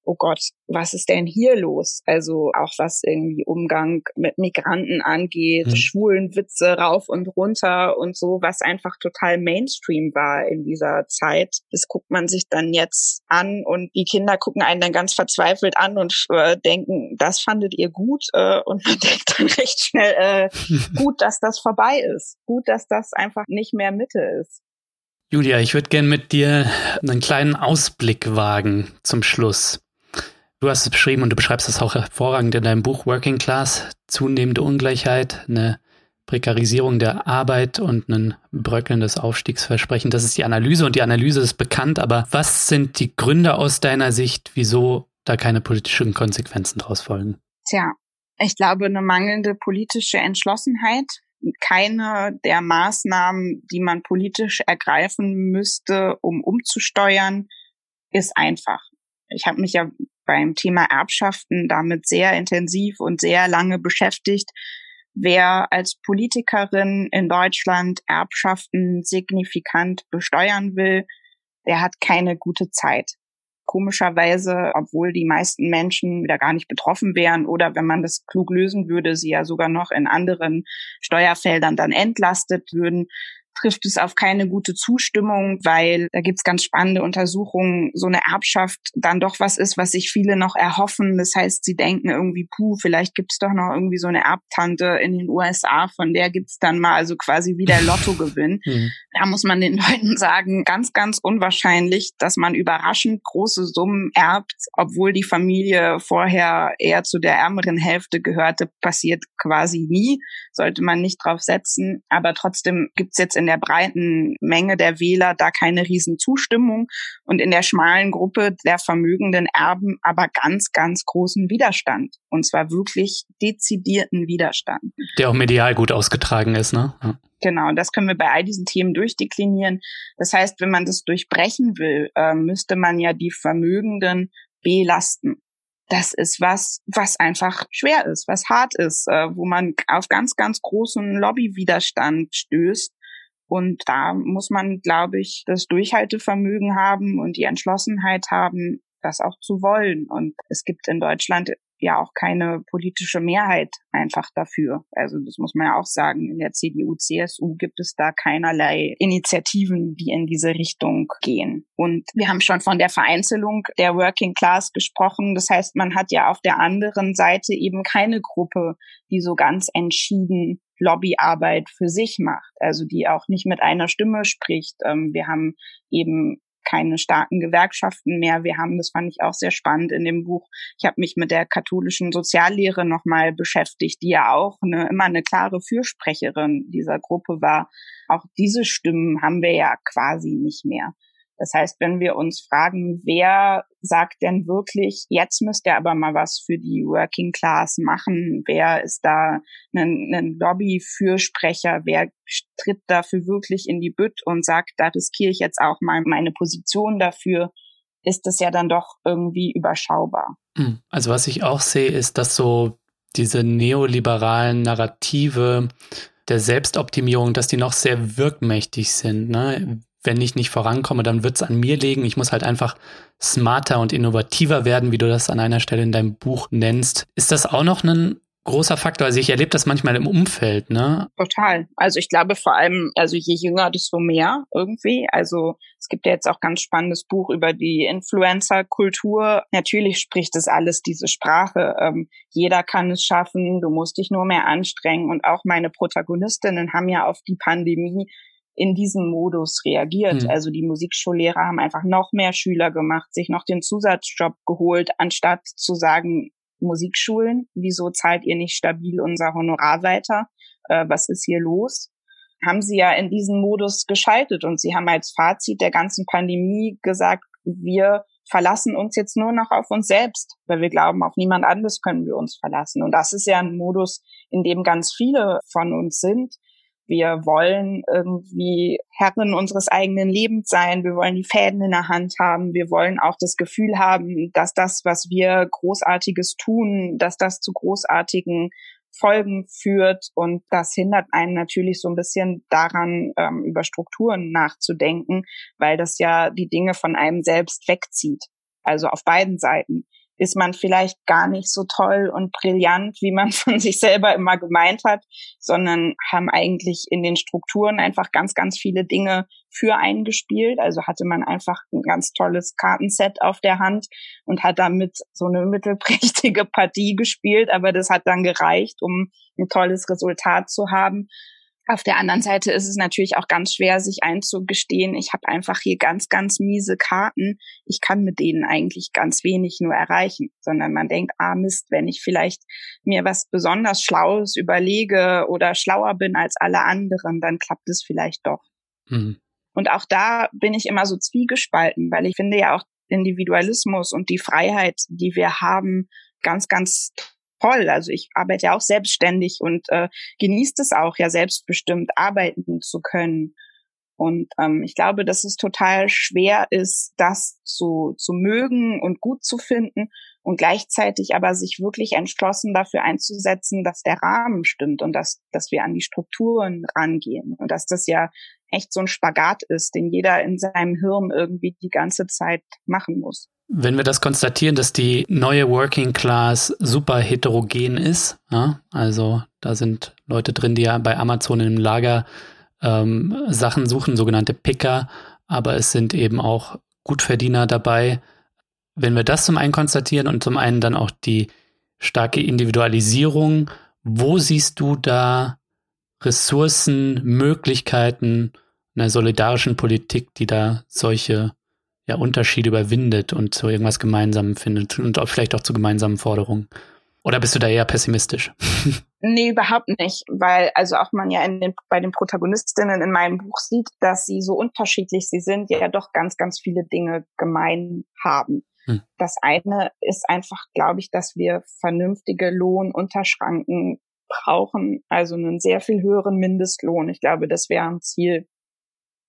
oh Gott, was ist denn hier los? Also auch was irgendwie Umgang mit Migranten angeht, mhm. schwulen Witze rauf und runter und so, was einfach total Mainstream war in dieser Zeit. Das guckt man sich dann jetzt an und die Kinder gucken einen dann ganz verzweifelt an und äh, denken, das fandet ihr gut äh, und *laughs* man denkt dann recht schnell, äh, *laughs* gut, dass das vorbei ist, gut, dass das einfach nicht mehr Mitte ist. Julia, ich würde gern mit dir einen kleinen Ausblick wagen zum Schluss. Du hast es beschrieben und du beschreibst es auch hervorragend in deinem Buch Working Class, zunehmende Ungleichheit, eine Prekarisierung der Arbeit und ein bröckelndes Aufstiegsversprechen. Das ist die Analyse und die Analyse ist bekannt, aber was sind die Gründe aus deiner Sicht, wieso da keine politischen Konsequenzen draus folgen? Tja, Ich glaube, eine mangelnde politische Entschlossenheit. Keine der Maßnahmen, die man politisch ergreifen müsste, um umzusteuern, ist einfach. Ich habe mich ja beim Thema Erbschaften damit sehr intensiv und sehr lange beschäftigt. Wer als Politikerin in Deutschland Erbschaften signifikant besteuern will, der hat keine gute Zeit komischerweise, obwohl die meisten Menschen wieder gar nicht betroffen wären oder wenn man das klug lösen würde, sie ja sogar noch in anderen Steuerfeldern dann entlastet würden, trifft es auf keine gute Zustimmung, weil da gibt's ganz spannende Untersuchungen, so eine Erbschaft dann doch was ist, was sich viele noch erhoffen. Das heißt, sie denken irgendwie, puh, vielleicht gibt's doch noch irgendwie so eine Erbtante in den USA, von der gibt's dann mal also quasi wieder *laughs* Lottogewinn. Mhm. Da muss man den Leuten sagen, ganz, ganz unwahrscheinlich, dass man überraschend große Summen erbt, obwohl die Familie vorher eher zu der ärmeren Hälfte gehörte, passiert quasi nie, sollte man nicht drauf setzen. Aber trotzdem gibt's jetzt in der breiten Menge der Wähler da keine Riesenzustimmung und in der schmalen Gruppe der vermögenden Erben aber ganz, ganz großen Widerstand. Und zwar wirklich dezidierten Widerstand. Der auch medial gut ausgetragen ist, ne? Ja. Genau, das können wir bei all diesen Themen durchdeklinieren. Das heißt, wenn man das durchbrechen will, äh, müsste man ja die Vermögenden belasten das ist was, was einfach schwer ist, was hart ist, äh, wo man auf ganz, ganz großen Lobbywiderstand stößt. Und da muss man, glaube ich, das Durchhaltevermögen haben und die Entschlossenheit haben, das auch zu wollen. Und es gibt in Deutschland ja auch keine politische Mehrheit einfach dafür. Also das muss man ja auch sagen. In der CDU, CSU gibt es da keinerlei Initiativen, die in diese Richtung gehen. Und wir haben schon von der Vereinzelung der Working Class gesprochen. Das heißt, man hat ja auf der anderen Seite eben keine Gruppe, die so ganz entschieden Lobbyarbeit für sich macht, also die auch nicht mit einer Stimme spricht. Ähm, wir haben eben keine starken Gewerkschaften mehr. Wir haben, das fand ich auch sehr spannend in dem Buch. Ich habe mich mit der katholischen Soziallehre nochmal beschäftigt, die ja auch eine, immer eine klare Fürsprecherin dieser Gruppe war. Auch diese Stimmen haben wir ja quasi nicht mehr. Das heißt, wenn wir uns fragen, wer sagt denn wirklich, jetzt müsst ihr aber mal was für die Working Class machen, wer ist da ein, ein Lobby-Fürsprecher, wer tritt dafür wirklich in die Bütt und sagt, da riskiere ich jetzt auch mal meine Position dafür, ist das ja dann doch irgendwie überschaubar. Hm. Also was ich auch sehe, ist, dass so diese neoliberalen Narrative der Selbstoptimierung, dass die noch sehr wirkmächtig sind. Ne? Wenn ich nicht vorankomme, dann wird es an mir liegen. Ich muss halt einfach smarter und innovativer werden, wie du das an einer Stelle in deinem Buch nennst. Ist das auch noch ein großer Faktor? Also ich erlebe das manchmal im Umfeld, ne? Total. Also ich glaube vor allem, also je jünger, desto mehr irgendwie. Also es gibt ja jetzt auch ganz spannendes Buch über die Influencer-Kultur. Natürlich spricht das alles diese Sprache. Ähm, jeder kann es schaffen. Du musst dich nur mehr anstrengen. Und auch meine Protagonistinnen haben ja auf die Pandemie in diesem Modus reagiert. Mhm. Also die Musikschullehrer haben einfach noch mehr Schüler gemacht, sich noch den Zusatzjob geholt, anstatt zu sagen, Musikschulen, wieso zahlt ihr nicht stabil unser Honorar weiter? Äh, was ist hier los? Haben sie ja in diesen Modus geschaltet und sie haben als Fazit der ganzen Pandemie gesagt, wir verlassen uns jetzt nur noch auf uns selbst, weil wir glauben, auf niemand anderes können wir uns verlassen. Und das ist ja ein Modus, in dem ganz viele von uns sind. Wir wollen irgendwie Herren unseres eigenen Lebens sein. Wir wollen die Fäden in der Hand haben. Wir wollen auch das Gefühl haben, dass das, was wir Großartiges tun, dass das zu großartigen Folgen führt. Und das hindert einen natürlich so ein bisschen daran, ähm, über Strukturen nachzudenken, weil das ja die Dinge von einem selbst wegzieht. Also auf beiden Seiten ist man vielleicht gar nicht so toll und brillant, wie man *laughs* von sich selber immer gemeint hat, sondern haben eigentlich in den Strukturen einfach ganz, ganz viele Dinge für eingespielt. Also hatte man einfach ein ganz tolles Kartenset auf der Hand und hat damit so eine *laughs* mittelprächtige Partie gespielt, aber das hat dann gereicht, um ein tolles Resultat zu haben. Auf der anderen Seite ist es natürlich auch ganz schwer, sich einzugestehen, ich habe einfach hier ganz, ganz miese Karten. Ich kann mit denen eigentlich ganz wenig nur erreichen, sondern man denkt, ah Mist, wenn ich vielleicht mir was besonders Schlaues überlege oder schlauer bin als alle anderen, dann klappt es vielleicht doch. Mhm. Und auch da bin ich immer so zwiegespalten, weil ich finde ja auch Individualismus und die Freiheit, die wir haben, ganz, ganz toll. Also ich arbeite ja auch selbstständig und äh, genießt es auch, ja selbstbestimmt arbeiten zu können. Und ähm, ich glaube, dass es total schwer ist, das zu, zu mögen und gut zu finden und gleichzeitig aber sich wirklich entschlossen dafür einzusetzen, dass der Rahmen stimmt und dass, dass wir an die Strukturen rangehen und dass das ja echt so ein Spagat ist, den jeder in seinem Hirn irgendwie die ganze Zeit machen muss. Wenn wir das konstatieren, dass die neue Working Class super heterogen ist, ja, also da sind Leute drin, die ja bei Amazon im Lager ähm, Sachen suchen, sogenannte Picker, aber es sind eben auch Gutverdiener dabei. Wenn wir das zum einen konstatieren und zum einen dann auch die starke Individualisierung, wo siehst du da Ressourcen, Möglichkeiten einer solidarischen Politik, die da solche ja, Unterschiede überwindet und zu irgendwas Gemeinsamem findet und auch vielleicht auch zu gemeinsamen Forderungen? Oder bist du da eher pessimistisch? *laughs* nee, überhaupt nicht, weil also auch man ja den, bei den Protagonistinnen in meinem Buch sieht, dass sie so unterschiedlich sie sind, ja doch ganz, ganz viele Dinge gemein haben. Hm. Das eine ist einfach, glaube ich, dass wir vernünftige Lohnunterschranken brauchen, also einen sehr viel höheren Mindestlohn. Ich glaube, das wäre ein Ziel,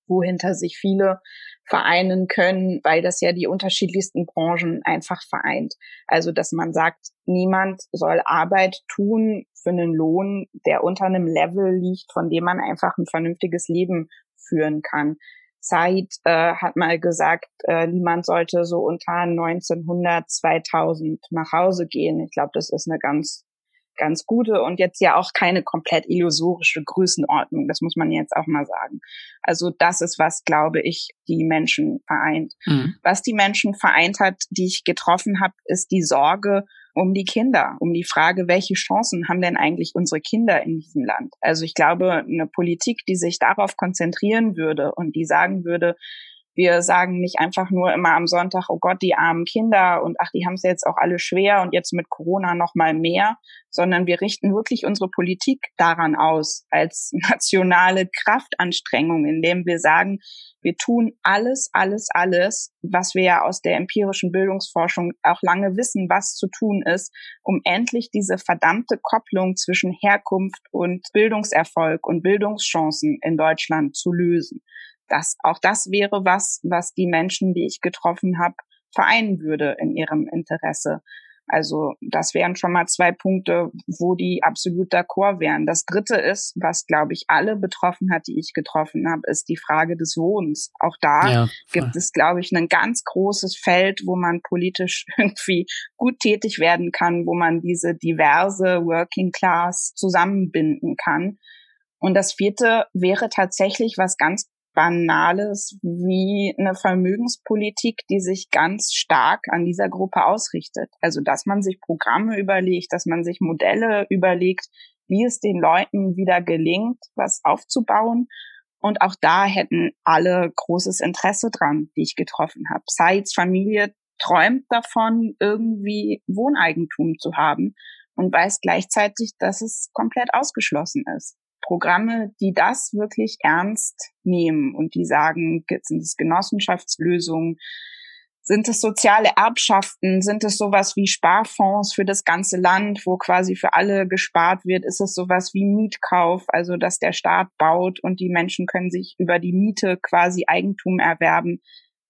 wohinter sich viele vereinen können, weil das ja die unterschiedlichsten Branchen einfach vereint. Also, dass man sagt, niemand soll Arbeit tun für einen Lohn, der unter einem Level liegt, von dem man einfach ein vernünftiges Leben führen kann. Said äh, hat mal gesagt, äh, niemand sollte so unter 1900, 2000 nach Hause gehen. Ich glaube, das ist eine ganz ganz gute und jetzt ja auch keine komplett illusorische Größenordnung. Das muss man jetzt auch mal sagen. Also das ist, was, glaube ich, die Menschen vereint. Mhm. Was die Menschen vereint hat, die ich getroffen habe, ist die Sorge um die Kinder, um die Frage, welche Chancen haben denn eigentlich unsere Kinder in diesem Land? Also ich glaube, eine Politik, die sich darauf konzentrieren würde und die sagen würde, wir sagen nicht einfach nur immer am Sonntag, oh Gott, die armen Kinder und ach, die haben es jetzt auch alle schwer und jetzt mit Corona noch mal mehr, sondern wir richten wirklich unsere Politik daran aus als *laughs* nationale Kraftanstrengung, indem wir sagen, wir tun alles, alles, alles, was wir ja aus der empirischen Bildungsforschung auch lange wissen, was zu tun ist, um endlich diese verdammte Kopplung zwischen Herkunft und Bildungserfolg und Bildungschancen in Deutschland zu lösen das, auch das wäre was, was die Menschen, die ich getroffen habe, vereinen würde in ihrem Interesse. Also das wären schon mal zwei Punkte, wo die absolut d'accord wären. Das Dritte ist, was, glaube ich, alle betroffen hat, die ich getroffen habe, ist die Frage des Wohnens. Auch da ja, gibt es, glaube ich, ein ganz großes Feld, wo man politisch *laughs* irgendwie gut tätig werden kann, wo man diese diverse Working Class zusammenbinden kann. Und das vierte wäre tatsächlich was ganz Banales wie eine Vermögenspolitik, die sich ganz stark an dieser Gruppe ausrichtet. Also, dass man sich Programme überlegt, dass man sich Modelle überlegt, wie es den Leuten wieder gelingt, was aufzubauen. Und auch da hätten alle großes Interesse dran, die ich getroffen habe. Saids Familie träumt davon, irgendwie Wohneigentum zu haben und weiß gleichzeitig, dass es komplett ausgeschlossen ist. Programme, die das wirklich ernst nehmen und die sagen, sind es Genossenschaftslösungen, sind es soziale Erbschaften? Sind es sowas wie Sparfonds für das ganze Land, wo quasi für alle gespart wird? Ist es sowas wie Mietkauf, also dass der Staat baut und die Menschen können sich über die Miete quasi Eigentum erwerben?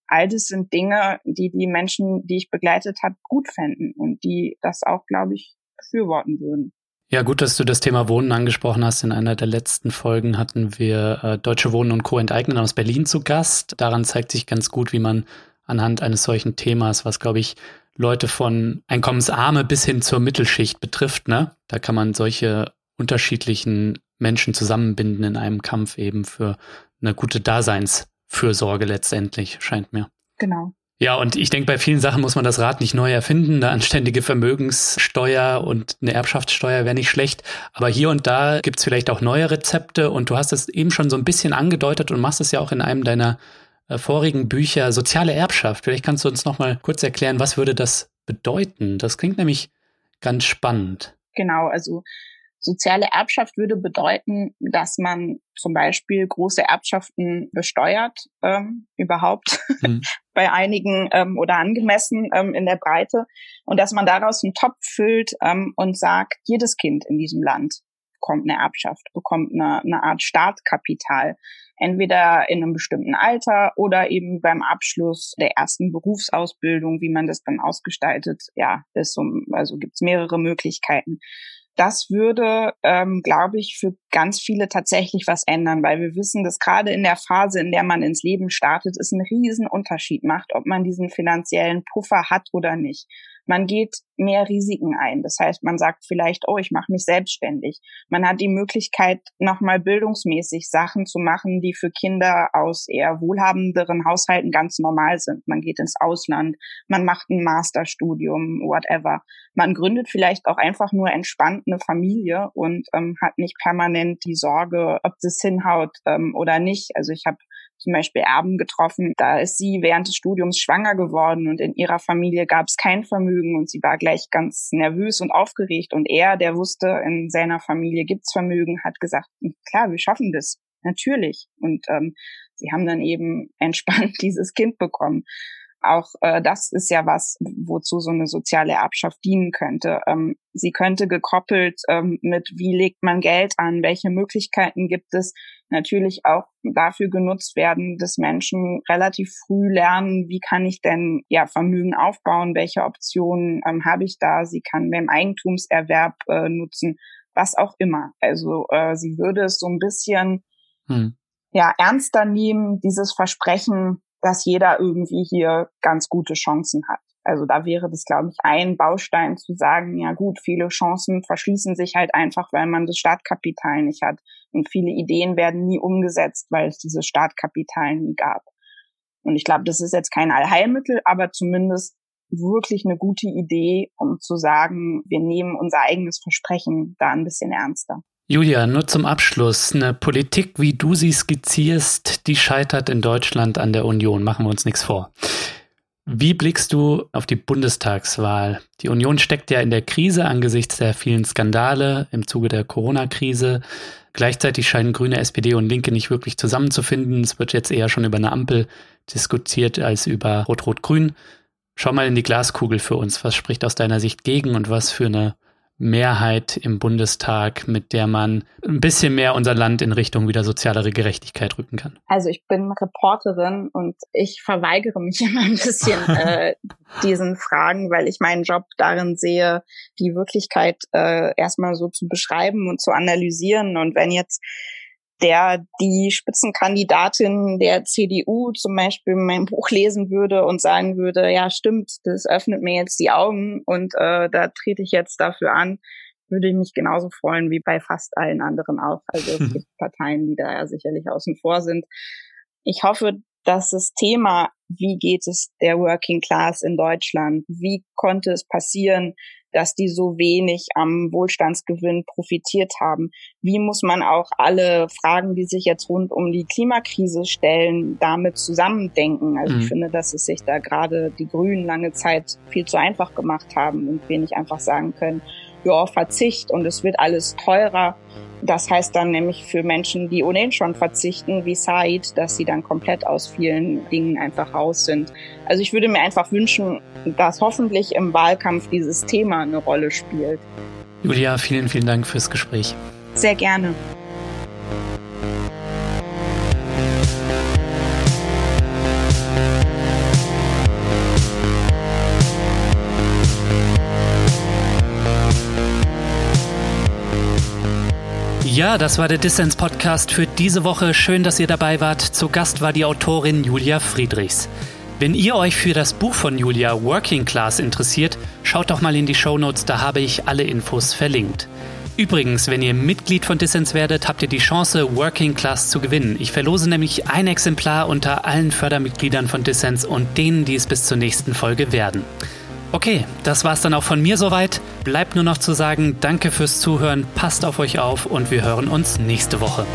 All das sind Dinge, die die Menschen, die ich begleitet habe, gut fänden und die das auch, glaube ich, befürworten würden. Ja, gut, dass du das Thema Wohnen angesprochen hast. In einer der letzten Folgen hatten wir äh, Deutsche Wohnen und Co. enteignen aus Berlin zu Gast. Daran zeigt sich ganz gut, wie man anhand eines solchen Themas, was, glaube ich, Leute von Einkommensarme bis hin zur Mittelschicht betrifft, ne? Da kann man solche unterschiedlichen Menschen zusammenbinden in einem Kampf eben für eine gute Daseinsfürsorge letztendlich, scheint mir. Genau. Ja, und ich denke, bei vielen Sachen muss man das Rad nicht neu erfinden. Eine anständige Vermögenssteuer und eine Erbschaftssteuer wäre nicht schlecht. Aber hier und da gibt's vielleicht auch neue Rezepte. Und du hast es eben schon so ein bisschen angedeutet und machst es ja auch in einem deiner äh, vorigen Bücher, soziale Erbschaft. Vielleicht kannst du uns noch mal kurz erklären, was würde das bedeuten? Das klingt nämlich ganz spannend. Genau, also soziale Erbschaft würde bedeuten, dass man zum Beispiel große Erbschaften besteuert ähm, überhaupt mhm. *laughs* bei einigen ähm, oder angemessen ähm, in der Breite und dass man daraus einen Topf füllt ähm, und sagt, jedes Kind in diesem Land bekommt eine Erbschaft, bekommt eine, eine Art Startkapital, entweder in einem bestimmten Alter oder eben beim Abschluss der ersten Berufsausbildung, wie man das dann ausgestaltet. Ja, ist so, also gibt's mehrere Möglichkeiten. Das würde, ähm, glaube ich, für ganz viele tatsächlich was ändern, weil wir wissen, dass gerade in der Phase, in der man ins Leben startet, es einen riesen Unterschied macht, ob man diesen finanziellen Puffer hat oder nicht. Man geht mehr Risiken ein. Das heißt, man sagt vielleicht, oh, ich mache mich selbstständig. Man hat die Möglichkeit, nochmal bildungsmäßig Sachen zu machen, die für Kinder aus eher wohlhabenderen Haushalten ganz normal sind. Man geht ins Ausland, man macht ein Masterstudium, whatever. Man gründet vielleicht auch einfach nur entspannt eine Familie und ähm, hat nicht permanent die Sorge, ob das hinhaut ähm, oder nicht. Also ich habe zum Beispiel Erben getroffen. Da ist sie während des Studiums schwanger geworden und in ihrer Familie gab es kein Vermögen und sie war gleich ganz nervös und aufgeregt. Und er, der wusste, in seiner Familie gibt's Vermögen, hat gesagt, klar, wir schaffen das. Natürlich. Und ähm, sie haben dann eben *laughs* entspannt dieses Kind bekommen. Auch äh, das ist ja was, wozu so eine soziale Erbschaft dienen könnte. Ähm, sie könnte gekoppelt ähm, mit, wie legt man Geld an, welche Möglichkeiten gibt es, natürlich auch dafür genutzt werden, dass Menschen relativ früh lernen, wie kann ich denn ja Vermögen aufbauen, welche Optionen ähm, habe ich da. Sie kann beim Eigentumserwerb äh, nutzen, was auch immer. Also äh, sie würde es so ein bisschen hm. ja ernster nehmen, dieses Versprechen, dass jeder irgendwie hier ganz gute Chancen hat. Also da wäre das, glaube ich, ein Baustein zu sagen, ja gut, viele Chancen verschließen sich halt einfach, weil man das Startkapital nicht hat. Und viele Ideen werden nie umgesetzt, weil es dieses Startkapital nie gab. Und ich glaube, das ist jetzt kein Allheilmittel, aber zumindest wirklich eine gute Idee, um zu sagen, wir nehmen unser eigenes Versprechen da ein bisschen ernster. Julia, nur zum Abschluss. Eine Politik, wie du sie skizzierst, die scheitert in Deutschland an der Union. Machen wir uns nichts vor. Wie blickst du auf die Bundestagswahl? Die Union steckt ja in der Krise angesichts der vielen Skandale im Zuge der Corona-Krise. Gleichzeitig scheinen Grüne, SPD und Linke nicht wirklich zusammenzufinden. Es wird jetzt eher schon über eine Ampel diskutiert als über Rot-Rot-Grün. Schau mal in die Glaskugel für uns. Was spricht aus deiner Sicht gegen und was für eine Mehrheit im Bundestag, mit der man ein bisschen mehr unser Land in Richtung wieder sozialere Gerechtigkeit rücken kann? Also ich bin Reporterin und ich verweigere mich *laughs* immer ein bisschen *laughs* äh, diesen Fragen, weil ich meinen Job darin sehe, die Wirklichkeit äh, erstmal so zu beschreiben und zu analysieren. Und wenn jetzt der die Spitzenkandidatin der CDU zum Beispiel mein Buch lesen würde und sagen würde, ja stimmt, das öffnet mir jetzt die Augen und äh, da trete ich jetzt dafür an, würde ich mich genauso freuen wie bei fast allen anderen auch. Also es *laughs* gibt Parteien, die da ja sicherlich außen vor sind. Ich hoffe, dass das Thema, wie geht es der Working Class in Deutschland, wie konnte es passieren, dass die so wenig am Wohlstandsgewinn profitiert haben. Wie muss man auch alle Fragen, die sich jetzt rund um die Klimakrise stellen, damit zusammendenken? Also mhm. ich finde, dass es sich da gerade die Grünen lange Zeit viel zu einfach gemacht haben und wir nicht einfach sagen können, ja, Verzicht und es wird alles teurer. Das heißt dann nämlich für Menschen, die ohnehin schon verzichten, wie Said, dass sie dann komplett aus vielen Dingen einfach raus sind. Also ich würde mir einfach wünschen, dass hoffentlich im Wahlkampf dieses Thema eine Rolle spielt. Julia, vielen, vielen Dank fürs Gespräch. Sehr gerne. Ja, das war der Dissens Podcast für diese Woche. Schön, dass ihr dabei wart. Zu Gast war die Autorin Julia Friedrichs. Wenn ihr euch für das Buch von Julia Working Class interessiert, schaut doch mal in die Show Notes, da habe ich alle Infos verlinkt. Übrigens, wenn ihr Mitglied von Dissens werdet, habt ihr die Chance, Working Class zu gewinnen. Ich verlose nämlich ein Exemplar unter allen Fördermitgliedern von Dissens und denen, die es bis zur nächsten Folge werden. Okay, das war's dann auch von mir soweit. Bleibt nur noch zu sagen, danke fürs Zuhören, passt auf euch auf und wir hören uns nächste Woche.